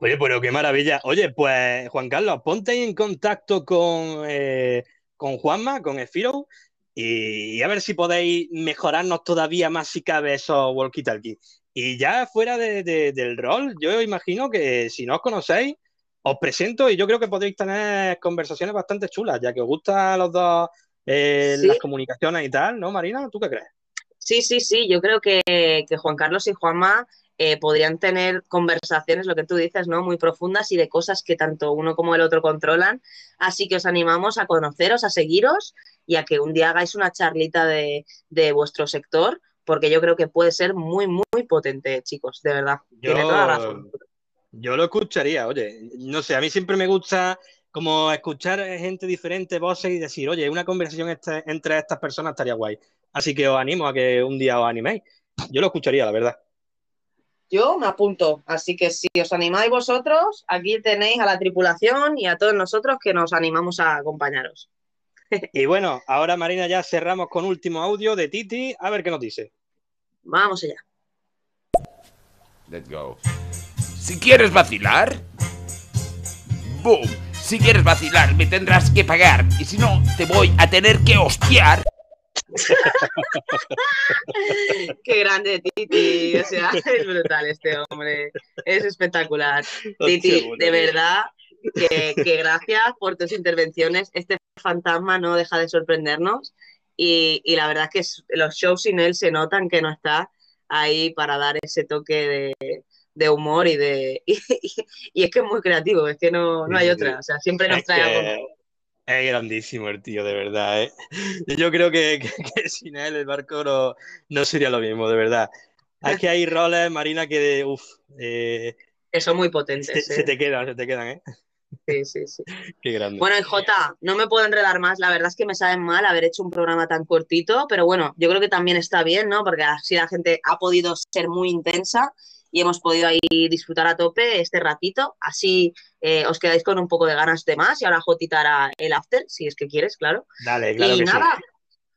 Oye, pero qué maravilla. Oye, pues Juan Carlos, ponte en contacto con, eh, con Juanma, con Efiro, y, y a ver si podéis mejorarnos todavía más si cabe esos walkie-talkie. Y ya fuera de- de- del rol, yo imagino que si no os conocéis, os presento y yo creo que podréis tener conversaciones bastante chulas, ya que os gustan los dos eh, Sí. las comunicaciones y tal, ¿no, Marina? ¿Tú qué crees? Sí, sí, sí, yo creo que, que Juan Carlos y Juanma eh, podrían tener conversaciones, lo que tú dices, ¿no? Muy profundas y de cosas que tanto uno como el otro controlan. Así que os animamos a conoceros, a seguiros y a que un día hagáis una charlita de, de vuestro sector, porque yo creo que puede ser muy, muy potente, chicos, de verdad. Tiene toda la razón. Yo lo escucharía, oye, no sé, a mí siempre me gusta como escuchar gente diferente, voces y decir, oye, una conversación este- entre estas personas estaría guay. Así que os animo a que un día os animéis. Yo lo escucharía, la verdad. Yo me apunto, así que si os animáis vosotros, aquí tenéis a la tripulación y a todos nosotros que nos animamos a acompañaros. Y bueno, ahora Marina ya cerramos con último audio de Titi, a ver qué nos dice. Vamos allá. Let's go. Si quieres vacilar, boom. Si quieres vacilar, me tendrás que pagar. Y si no, te voy a tener que hostiar. Qué grande Titi, o sea, es brutal este hombre, es espectacular. Titi, de verdad, que, que gracias por tus intervenciones. Este fantasma no deja de sorprendernos y, y la verdad es que los shows sin él se notan que no está ahí para dar ese toque de, de humor y de y, y es que es muy creativo, es que no, no hay otra, o sea, siempre nos Es trae algo que nuevo. es grandísimo el tío, de verdad, ¿eh? Yo creo que, que- que sin él el barco no, no sería lo mismo, de verdad. Es que hay roles, Marina, que, uff, eh, son muy se, potentes, se ¿eh? te quedan, se te quedan, ¿eh? Sí, sí, sí. Qué grande. Bueno, y Jota, no me puedo enredar más. La verdad es que me sabe mal haber hecho un programa tan cortito, pero bueno, yo creo que también está bien, ¿no? Porque así la gente ha podido ser muy intensa y hemos podido ahí disfrutar a tope este ratito. Así eh, os quedáis con un poco de ganas de más y ahora Jotita hará el after, si es que quieres, claro. Dale, claro y que sí. nada,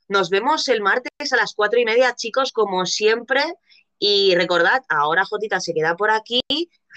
nos vemos el martes a las cuatro y media, chicos, como siempre. Y recordad, ahora Jotita se queda por aquí,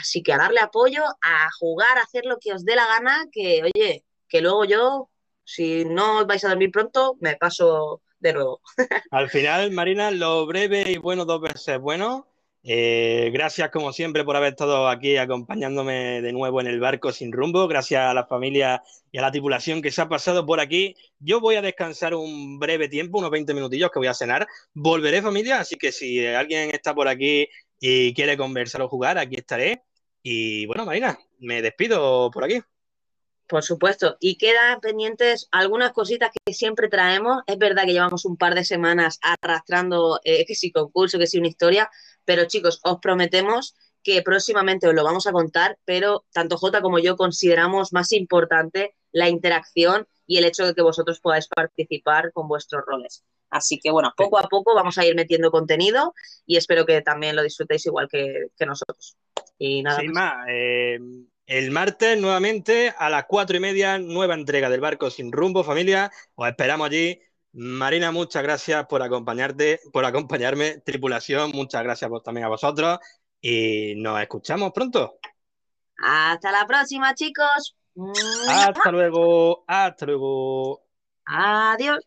así que a darle apoyo, a jugar, a hacer lo que os dé la gana, que oye, que luego yo, si no os vais a dormir pronto, me paso de nuevo. Al final, Marina, lo breve y bueno dos veces bueno. Eh, gracias, como siempre, por haber estado aquí acompañándome de nuevo en el barco sin rumbo. Gracias a la familia y a la tripulación que se ha pasado por aquí. Yo voy a descansar un breve tiempo, unos 20 minutillos que voy a cenar. Volveré, familia, así que si alguien está por aquí y quiere conversar o jugar, aquí estaré. Y bueno, Marina, me despido por aquí. Por supuesto. Y quedan pendientes algunas cositas que siempre traemos. Es verdad que llevamos un par de semanas arrastrando eh, que si concurso, que si una historia, pero chicos, os prometemos que próximamente os lo vamos a contar, pero tanto Jota como yo consideramos más importante la interacción y el hecho de que vosotros podáis participar con vuestros roles. Así que bueno, poco a poco vamos a ir metiendo contenido y espero que también lo disfrutéis igual que, que nosotros. Y nada Sin más. más, eh, el martes nuevamente a las cuatro y media, nueva entrega del barco sin rumbo, familia. Os esperamos allí. Marina, muchas gracias por acompañarte, por acompañarme. Tripulación, muchas gracias por- también a vosotros. Y nos escuchamos pronto. Hasta la próxima, chicos. Hasta luego, hasta luego. Adiós.